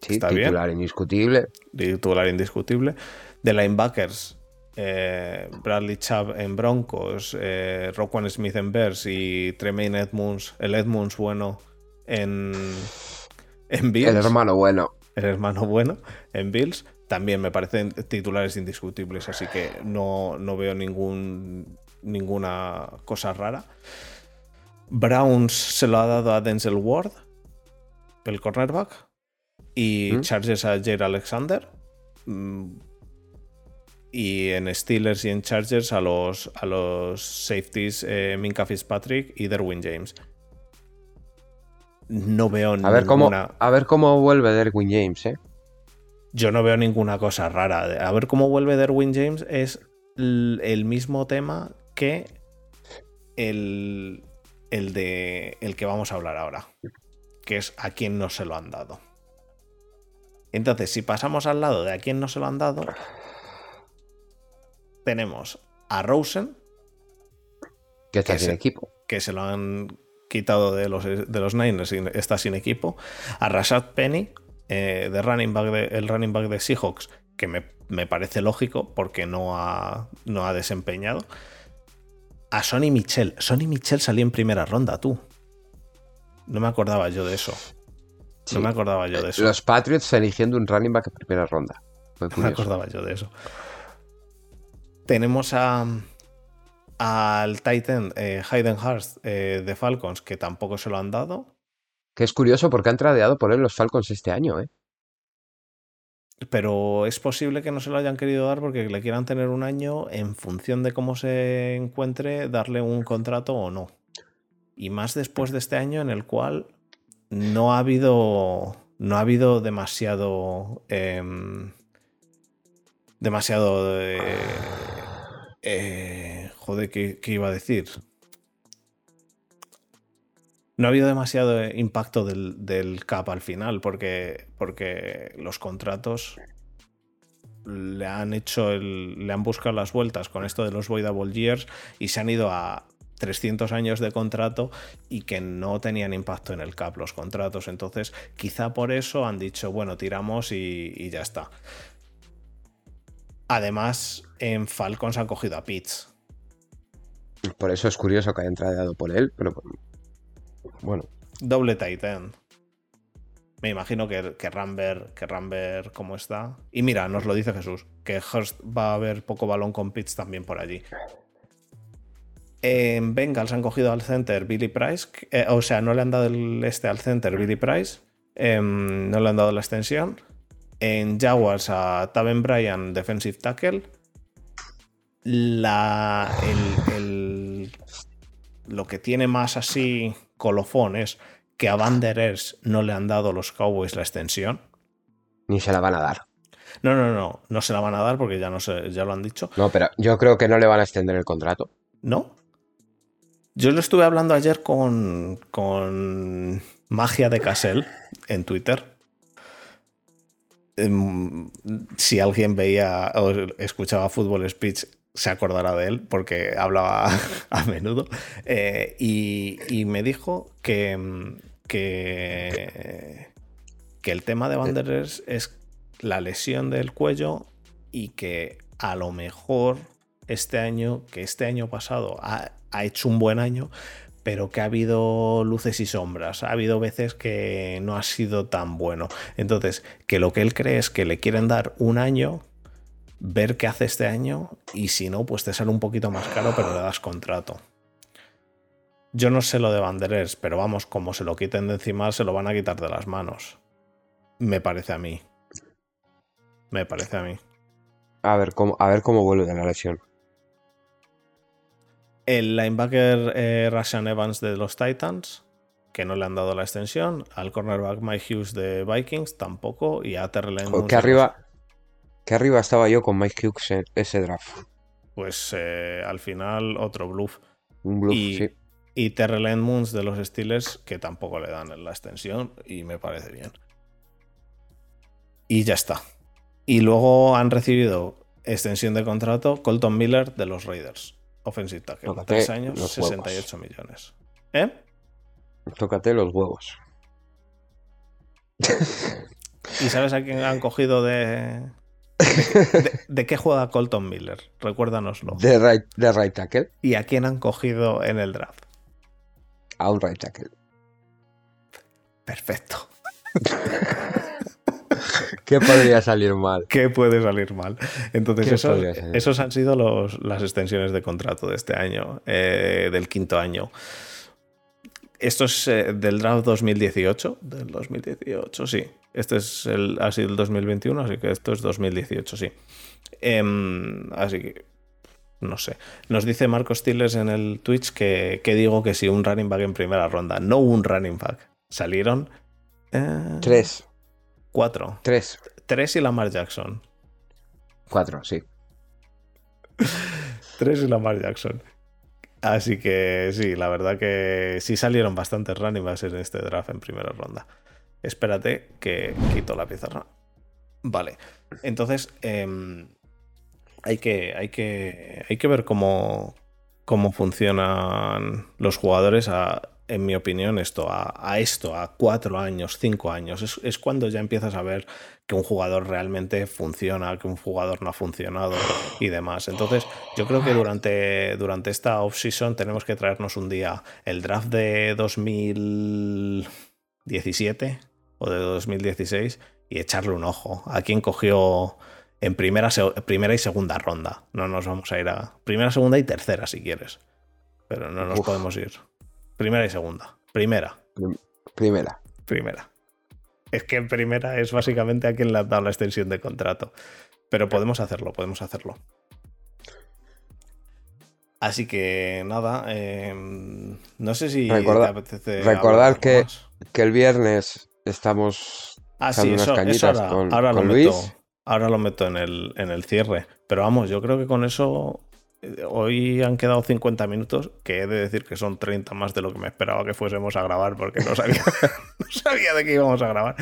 titular indiscutible. Titular indiscutible. De linebackers, eh, Bradley Chubb en Broncos, eh, Roquan Smith en Bears y Tremaine Edmunds, el Edmunds bueno en, en Bills. El hermano bueno. El hermano bueno en Bills. También me parecen titulares indiscutibles, así que no, no veo ningún, ninguna cosa rara. Browns se lo ha dado a Denzel Ward, el cornerback, y ¿Mm? Chargers a Jair Alexander. Mm, Y en Steelers y en Chargers a los, a los safeties eh, Minka Fitzpatrick y Derwin James. No veo A ver cómo, ninguna. a ver cómo vuelve Derwin James, ¿eh? Yo no veo ninguna cosa rara. A ver cómo vuelve Derwin James es el mismo tema que el, el de el que vamos a hablar ahora, que es a quién no se lo han dado. Entonces, si pasamos al lado de a quién no se lo han dado, tenemos a Rosen, Que está Que sin se- equipo. que se lo han quitado de los, de los Niners y está sin equipo. A Rashad Penny, eh, de running back de, el running back de Seahawks, que me, me parece lógico porque no ha, no ha desempeñado. A Sonny Michel. Sonny Michel salió en primera ronda, tú. No me acordaba yo de eso. Sí. No me acordaba yo de eso. Los Patriots eligiendo un running back en primera ronda. No me acordaba yo de eso. Tenemos a al Titan eh, Hayden Hurst eh, de Falcons, que tampoco se lo han dado. Que es curioso porque han tradeado por él los Falcons este año, ¿eh? Pero es posible que no se lo hayan querido dar porque le quieran tener un año en función de cómo se encuentre, darle un contrato o no. Y más después de este año en el cual no ha habido. No ha habido demasiado. em, demasiado. eh, eh, joder, ¿qué, qué iba a decir? No ha habido demasiado eh, impacto del, del cap al final, porque, porque los contratos le han hecho le han buscado las vueltas con esto de los voidable years y se han ido a 300 años de contrato y que no tenían impacto en el cap los contratos. Entonces, quizá por eso han dicho, bueno, tiramos y, y ya está. Además, en Falcons han cogido a Pitts. Por eso es curioso que hayan tradeado por él, pero bueno, Doble tight end. Me imagino que querrán ver, querrán ver cómo está. Y mira, nos lo dice Jesús, que Hurst va a haber poco balón con Pitts también por allí. En Bengals han cogido al center Billy Price, que- eh, o sea, no le han dado el este al center Billy Price, em, no le han dado la extensión. En Jaguars a Taven Bryan, defensive tackle. La, el- el- lo que tiene más así colofón es que a Van Der Esch no le han dado los Cowboys la extensión. ni se la van a dar. No, no, no, no se la van a dar porque ya no se, ya lo han dicho. No, pero yo creo que no le van a extender el contrato. ¿No? Yo lo estuve hablando ayer con, con Magia de Casel en Twitter. Em, Si alguien veía o escuchaba Fútbol Speech, se acordará de él porque hablaba a menudo. Eh, y, me dijo que, mm, que, que el tema de Van der Esch es la lesión del cuello y que a lo mejor este año, que este año pasado ha, ha hecho un buen año, pero que ha habido luces y sombras. Ha habido veces que no ha sido tan bueno. Entonces, que lo que él cree es que le quieren dar un año, ver qué hace este año, y si no, pues te sale un poquito más caro, pero le das contrato. Yo no sé lo de Banderers, pero vamos, como se lo quiten de encima, se lo van a quitar de las manos. Me parece a mí. Me parece a mí. A ver cómo, a ver cómo vuelve de la lesión. El linebacker eh, Evans de los Titans, que no le han dado la extensión. Al cornerback Mike Hughes de Vikings, tampoco. Y a Terrell que arriba, que arriba estaba yo con Mike Hughes en ese draft. Pues eh, al final otro bluff. Un bluff, Y, sí. y Terrell Edmunds de los Steelers, que tampoco le dan la extensión. Y me parece bien. Y ya está. Y luego han recibido extensión de contrato Colton Miller de los Raiders. Offensive tackle. Tócate Tres años, los huevos. 68 millones. ¿Eh? Tócate los huevos. ¿Y sabes a quién han cogido de, ¿De, qué juega Colton Miller? Recuérdanoslo. De right, de right tackle. ¿Y a quién han cogido en el draft? A un right tackle. Perfecto. ¿Qué podría salir mal? ¿Qué puede salir mal? Entonces, esos, han sido los, las extensiones de contrato de este año, eh, del quinto año. Esto es eh, del draft 2018. Del 2018, sí. Este es el, ha sido el 2021, así que esto es 2018, sí. Em, así que, no sé. Nos dice Marcos Stiles en el Twitch que, digo que sí, un running back en primera ronda. No un running back. Salieron. Eh, Tres. Cuatro. Tres. Tres y Lamar Jackson. Cuatro, sí. Tres y Lamar Jackson. Así que sí, la verdad que sí salieron bastantes running backs en este draft en primera ronda. Espérate que quito la pizarra. Vale. Entonces, em, hay, que, hay, que, hay que ver cómo, cómo funcionan los jugadores a, en mi opinión, esto, a, esto, a cuatro años, cinco años, es, cuando ya empiezas a ver que un jugador realmente funciona, que un jugador no ha funcionado y demás. Entonces, yo creo que durante, durante esta off-season tenemos que traernos un día el draft de 2017 o de 2016 y echarle un ojo a quién cogió en primera, primera y segunda ronda. No nos vamos a ir a primera, segunda y tercera si quieres. Pero no nos podemos ir. Primera y segunda. Primera. Primera. Primera. Es que en primera es básicamente a quien le ha dado la extensión de contrato. Pero podemos hacerlo, podemos hacerlo. Así que nada, em, no sé si recordar que, que, el viernes estamos ah, sí, unas cañitas con, ahora lo Luis. Meto, ahora lo meto en el, en el cierre. Pero vamos, yo creo que con eso hoy han quedado 50 minutos, que he de decir que son 30 más de lo que me esperaba que fuésemos a grabar, porque no sabía, no sabía de qué íbamos a grabar.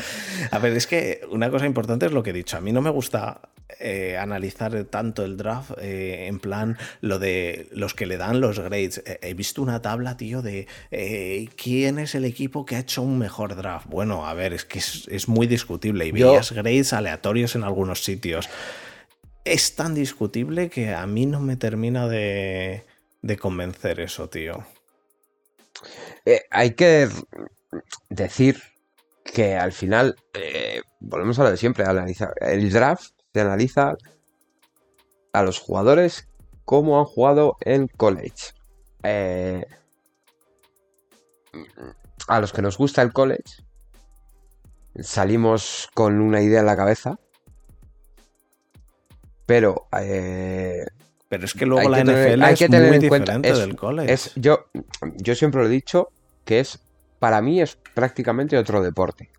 A ver, es que una cosa importante es lo que he dicho. A mí no me gusta eh, analizar tanto el draft eh, en plan lo de los que le dan los grades. he visto una tabla, tío, de eh, quién es el equipo que ha hecho un mejor draft. Bueno, a ver, es que es, muy discutible. Y veías grades aleatorios en algunos sitios es tan discutible que a mí no me termina de, convencer eso, tío. Eh, hay que decir que al final, eh, volvemos a lo de siempre. El draft se analiza a los jugadores cómo han jugado en college. Eh, a los que nos gusta el college, salimos con una idea en la cabeza pero. Eh, pero es que luego la NFL hay que tener muy en cuenta, del college. Es, yo, yo siempre lo he dicho que es. Para mí es prácticamente otro deporte.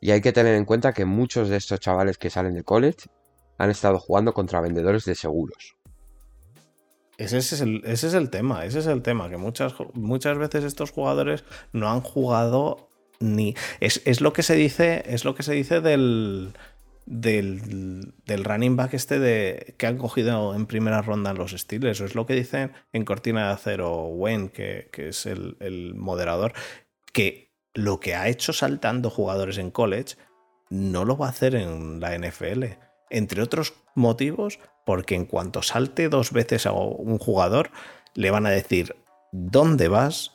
Y hay que tener en cuenta que muchos de estos chavales que salen de college han estado jugando contra vendedores de seguros. Ese es el, ese es el tema, ese es el tema, que muchas, muchas veces estos jugadores no han jugado ni. Es, es, lo que se dice. Es lo que se dice del del, running back este de, que han cogido en primera ronda los Steelers. Es lo que dicen en Cortina de Acero Wayne, que, es el, moderador, que lo que ha hecho saltando jugadores en college no lo va a hacer en la NFL. Entre otros motivos, porque en cuanto salte dos veces a un jugador, le van a decir, ¿dónde vas?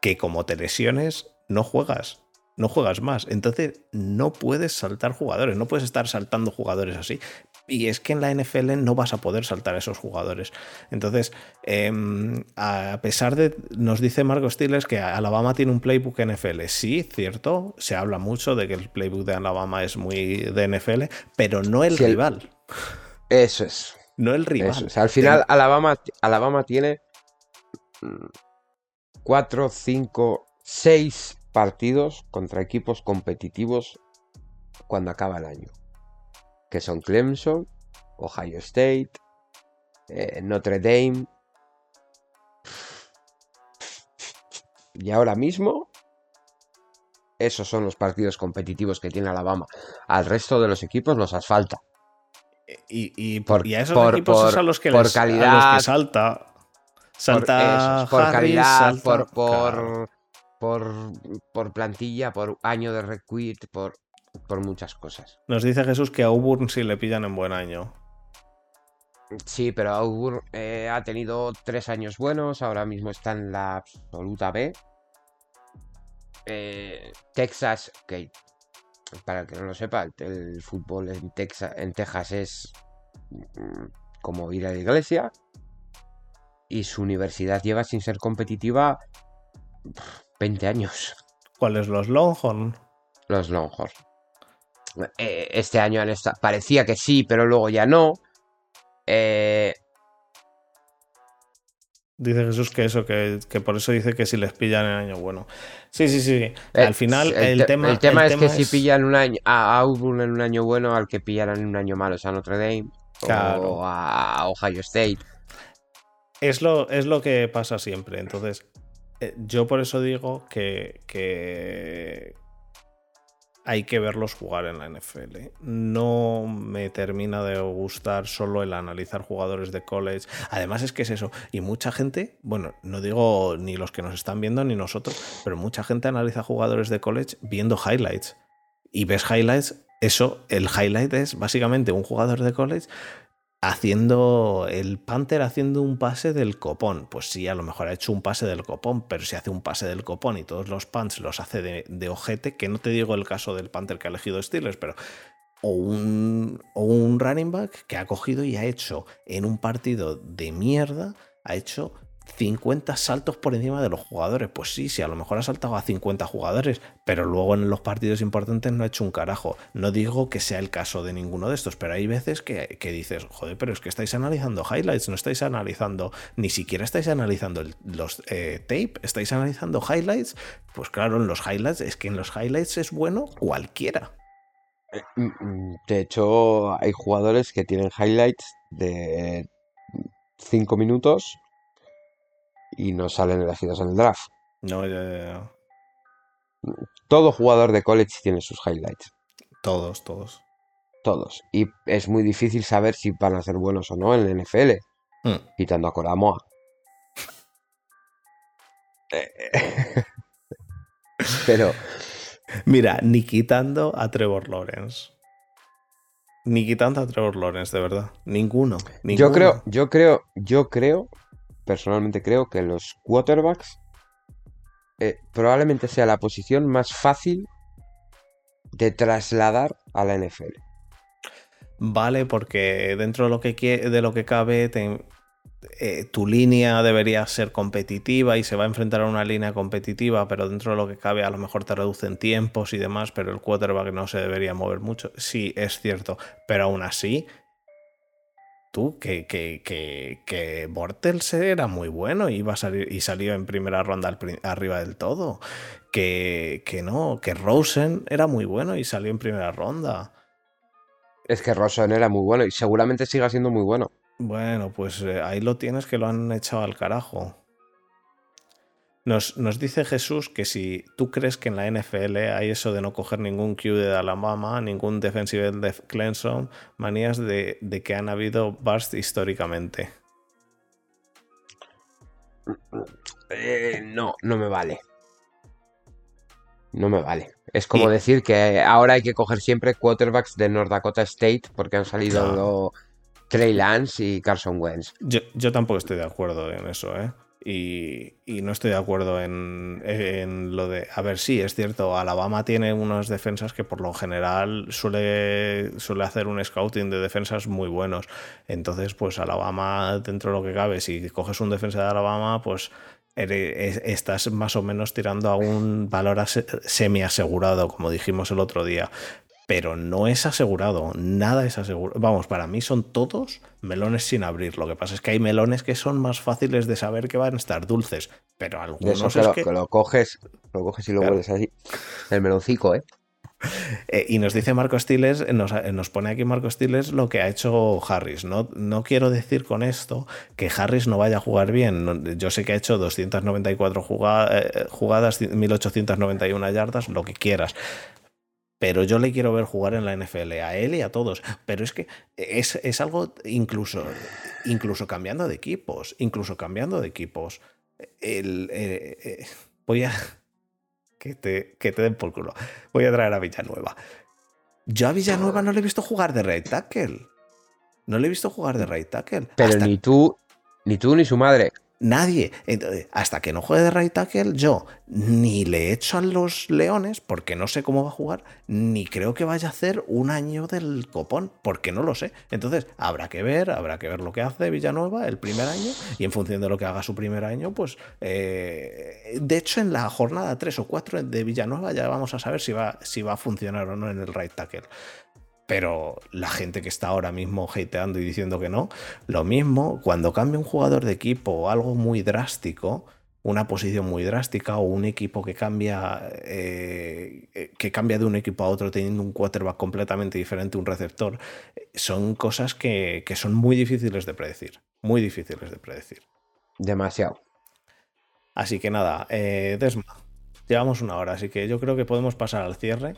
Que como te lesiones, no juegas no juegas más. Entonces no puedes saltar jugadores, no puedes estar saltando jugadores así. Y es que en la NFL no vas a poder saltar a esos jugadores. Entonces, em, a pesar de, nos dice Marco Stiles que Alabama tiene un playbook NFL. Sí, cierto, se habla mucho de que el playbook de Alabama es muy de NFL, pero no el rival. Eso es. No el rival. Al final, Alabama, Alabama tiene 4, 5, 6 partidos contra equipos competitivos cuando acaba el año. Que son Clemson, Ohio State, eh, Notre Dame. Y ahora mismo, esos son los partidos competitivos que tiene Alabama. Al resto de los equipos los asfalta. Y, por, a esos equipos a los que, por calidad, salta. Salta por, calidad, por, por, por, plantilla, por año de requit, por, por muchas cosas. Nos dice Jesús que a Auburn sí le pillan en buen año. Sí, pero Auburn eh, ha tenido tres años buenos, ahora mismo está en la absoluta B. Eh, Texas, que para el que no lo sepa, el, fútbol en, Texas, en Texas es mm, como ir a la iglesia. Y su universidad lleva sin ser competitiva 20 años. ¿Cuáles los Longhorn? Los Longhorn. Eh, este año han estado, parecía que sí, pero luego ya no. Eh, dice Jesús que eso, que, por eso dice que si les pillan en año bueno. Sí, sí, sí. Al eh, final el, tema, el tema es que si pillan un año a Auburn en un año bueno, al que pillaran en un año malo, o sea, Notre Dame o a Ohio State. Es lo, es lo que pasa siempre. Entonces, yo por eso digo que, que, hay que verlos jugar en la NFL. No me termina de gustar solo el analizar jugadores de college. Además es que es eso. Y mucha gente, bueno, no digo ni los que nos están viendo ni nosotros, pero mucha gente analiza jugadores de college viendo highlights. Y ves highlights, eso, el highlight es básicamente un jugador de college haciendo el Panther haciendo un pase del copón. Pues sí, a lo mejor ha hecho un pase del copón, pero si hace un pase del copón y todos los punts los hace de, ojete, que no te digo el caso del Panther que ha elegido Steelers, pero o un, o un running back que ha cogido y ha hecho en un partido de mierda, ha hecho 50 saltos por encima de los jugadores. Pues sí, sí, a lo mejor ha saltado a 50 jugadores, pero luego en los partidos importantes no ha hecho un carajo. No digo que sea el caso de ninguno de estos, pero hay veces que, dices, joder, pero es que estáis analizando highlights, no estáis analizando, ni siquiera estáis analizando los eh, tape, estáis analizando highlights. Pues claro, en los highlights, es que en los highlights es bueno cualquiera. Eh, mm, mm, de hecho, hay jugadores que tienen highlights de 5 minutos y no salen elegidos en el draft. No, ya, ya, Todo jugador de college tiene sus highlights. Todos, todos. Todos. Y es muy difícil saber si van a ser buenos o no en el NFL. Hmm. Quitando a Coramoa. Pero. Mira, ni quitando a Trevor Lawrence. Ni quitando a Trevor Lawrence, de verdad. Ninguno. ninguno. Yo creo, yo creo, yo creo personalmente creo que los quarterbacks eh, probablemente sea la posición más fácil de trasladar a la NFL. Vale, porque dentro de lo que, de lo que cabe, eh, tu línea debería ser competitiva y se va a enfrentar a una línea competitiva, pero dentro de lo que cabe a lo mejor te reducen tiempos y demás, pero el quarterback no se debería mover mucho. Sí, es cierto, pero aún así tú, que, que, que, que Bortels era muy bueno y, iba a salir, y salió en primera ronda arriba del todo. Que, que no, que Rosen era muy bueno y salió en primera ronda. Es que Rosen era muy bueno y seguramente siga siendo muy bueno. Bueno, pues eh, ahí lo tienes que lo han echado al carajo. Nos, dice Jesús que si tú crees que en la NFL hay eso de no coger ningún Q de Alabama, ningún defensive de Clemson, manías de, que han habido burst históricamente. Eh, no, no me vale. No me vale. Es como decir que ahora hay que coger siempre quarterbacks de North Dakota State porque han salido Trey Lance y Carson Wentz. Yo, yo tampoco estoy de acuerdo en eso, ¿eh? Y, no estoy de acuerdo en, lo de. A ver, sí, es cierto, Alabama tiene unas defensas que por lo general suele, suele hacer un scouting de defensas muy buenos. Entonces, pues Alabama, dentro de lo que cabe, si coges un defensa de Alabama, pues estás más o menos tirando a un valor semi asegurado, como dijimos el otro día pero no es asegurado, nada es asegurado. Vamos, para mí son todos melones sin abrir. Lo que pasa es que hay melones que son más fáciles de saber que van a estar dulces, pero algunos es que... lo coges, lo coges y lo hueles así. El meloncico, ¿eh? ¿eh? y nos dice Marco Stiles, nos, pone aquí Marco Stiles lo que ha hecho Harris. No, no quiero decir con esto que Harris no vaya a jugar bien. Yo sé que ha hecho 294 eh, jugadas, 1891 yardas, lo que quieras pero yo le quiero ver jugar en la NFL, a él y a todos. Pero es que es, algo incluso, incluso cambiando de equipos, incluso cambiando de equipos. El, eh, eh, voy a... Que te, que te den por culo. Voy a traer a Villanueva. Yo a Villanueva no le he visto jugar de right tackle. No le he visto jugar de right tackle. Pero Hasta- ni tú, ni tú ni su madre. Nadie. Hasta que no juegue de right tackle, yo ni le echo a los leones, porque no sé cómo va a jugar, ni creo que vaya a hacer un año del copón, porque no lo sé. Entonces, habrá que ver, habrá que ver lo que hace Villanueva el primer año, y en función de lo que haga su primer año, pues. eh, de hecho, en la jornada 3 o 4 de Villanueva ya vamos a saber si va, si va a funcionar o no en el right tackle. Pero la gente que está ahora mismo hateando y diciendo que no, lo mismo, cuando cambia un jugador de equipo o algo muy drástico, una posición muy drástica o un equipo que cambia, eh, eh, que cambia de un equipo a otro teniendo un quarterback completamente diferente, un receptor, son cosas que, que son muy difíciles de predecir. Muy difíciles de predecir. Demasiado. Así que nada, eh, Desma, llevamos una hora, así que yo creo que podemos pasar al cierre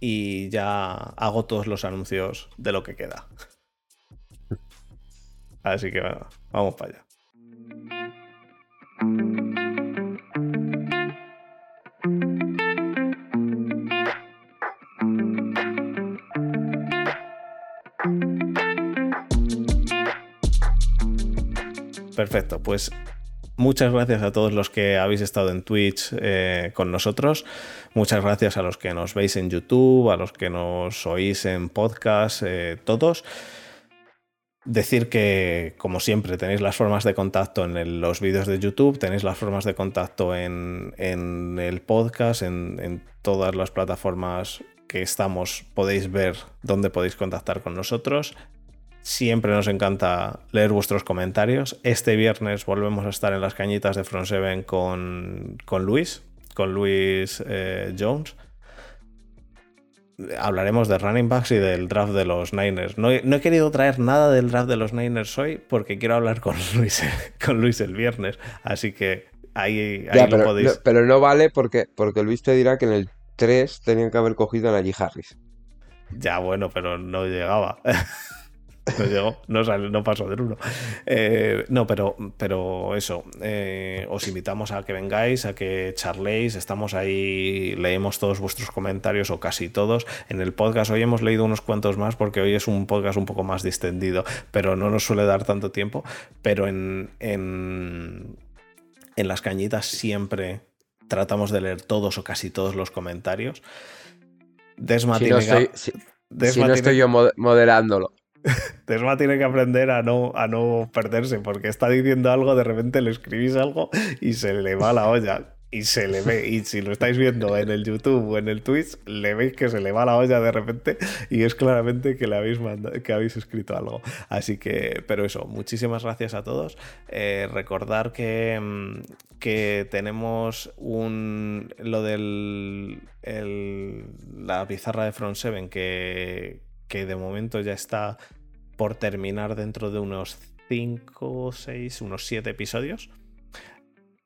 y ya hago todos los anuncios de lo que queda. Así que bueno, vamos para allá. Perfecto, pues muchas gracias a todos los que habéis estado en Twitch eh, con nosotros. Muchas gracias a los que nos veis en YouTube, a los que nos oís en podcast, eh, todos. Decir que, como siempre, tenéis las formas de contacto en los vídeos de YouTube, tenéis las formas de contacto en, el podcast, en todas las plataformas que estamos, podéis ver dónde podéis contactar con nosotros. Siempre nos encanta leer vuestros comentarios. Este viernes volvemos a estar en las cañitas de Front Seven con, con Luis, con Luis eh, Jones. Hablaremos de running backs y del draft de los Niners. No he, no he querido traer nada del draft de los Niners hoy porque quiero hablar con Luis, con Luis el viernes. Así que ahí, ahí Ya, lo pero, podéis. no, pero no vale porque, porque Luis te dirá que en el 3 tenían que haber cogido a Najee Harris. Ya, bueno, pero no llegaba. No llegó, no, sale- no pasó del 1. no, pero, pero eso, eh, os invitamos a que vengáis, a que charléis, estamos ahí, leemos todos vuestros comentarios o casi todos. En el podcast hoy hemos leído unos cuantos más porque hoy es un podcast un poco más distendido, pero no nos suele dar tanto tiempo. Pero en, en, en las cañitas siempre tratamos de leer todos o casi todos los comentarios. Desma Si no estoy, si- si no estoy yo mod- moderándolo. Tesma tiene que aprender a no, a no perderse, porque está diciendo algo, de repente le escribís algo y se le va la olla. Y se le ve, y si lo estáis viendo en el YouTube o en el Twitch, le veis que se le va la olla de repente y es claramente que le habéis mandado, que habéis escrito algo. Así que, pero eso, muchísimas gracias a todos. Eh, recordar que, mm, que tenemos un lo del el- la pizarra de Front 7 que, que de momento ya está por terminar dentro de unos 5, 6, unos 7 episodios.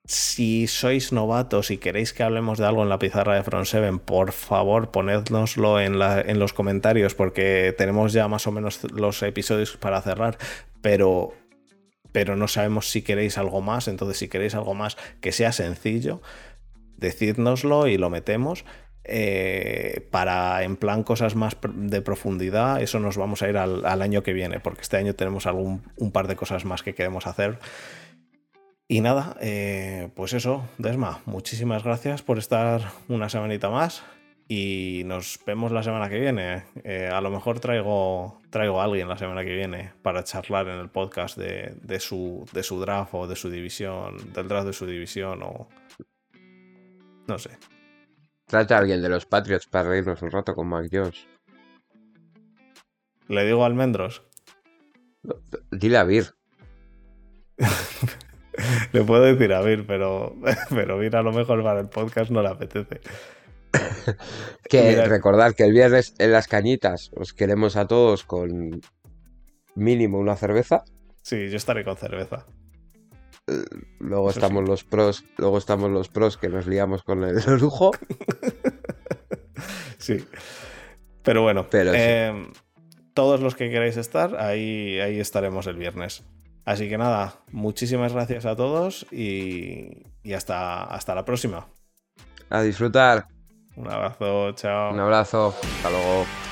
Si sois novatos y queréis que hablemos de algo en la pizarra de Front 7, por favor ponednoslo en, en los comentarios porque tenemos ya más o menos los episodios para cerrar, pero, pero no sabemos si queréis algo más, entonces si queréis algo más que sea sencillo, decídnoslo y lo metemos. Eh, para en plan cosas más de profundidad, eso nos vamos a ir al, al año que viene, porque este año tenemos algún, un par de cosas más que queremos hacer. Y nada, eh, pues eso, Desma, muchísimas gracias por estar una semanita más y nos vemos la semana que viene. Eh, a lo mejor traigo, traigo a alguien la semana que viene para charlar en el podcast de, de su, de su draft o de su división, del draft de su división o... No sé. Trata a alguien de los Patriots para reírnos un rato con Mac Jones. Le digo Almendros. Dile a Vir. Le puedo decir a Vir, pero, pero Vir a lo mejor para el podcast no le apetece. Que Mira. recordad que el viernes en las cañitas os queremos a todos con mínimo una cerveza. Sí, yo estaré con cerveza. Luego Eso estamos los pros, luego estamos los pros que nos liamos con el lujo. Sí. Pero bueno, Pero sí. eh, todos los que queráis estar, ahí, ahí estaremos el viernes. Así que nada, muchísimas gracias a todos y, y hasta, hasta la próxima. A disfrutar. Un abrazo, chao. Un abrazo. Hasta luego.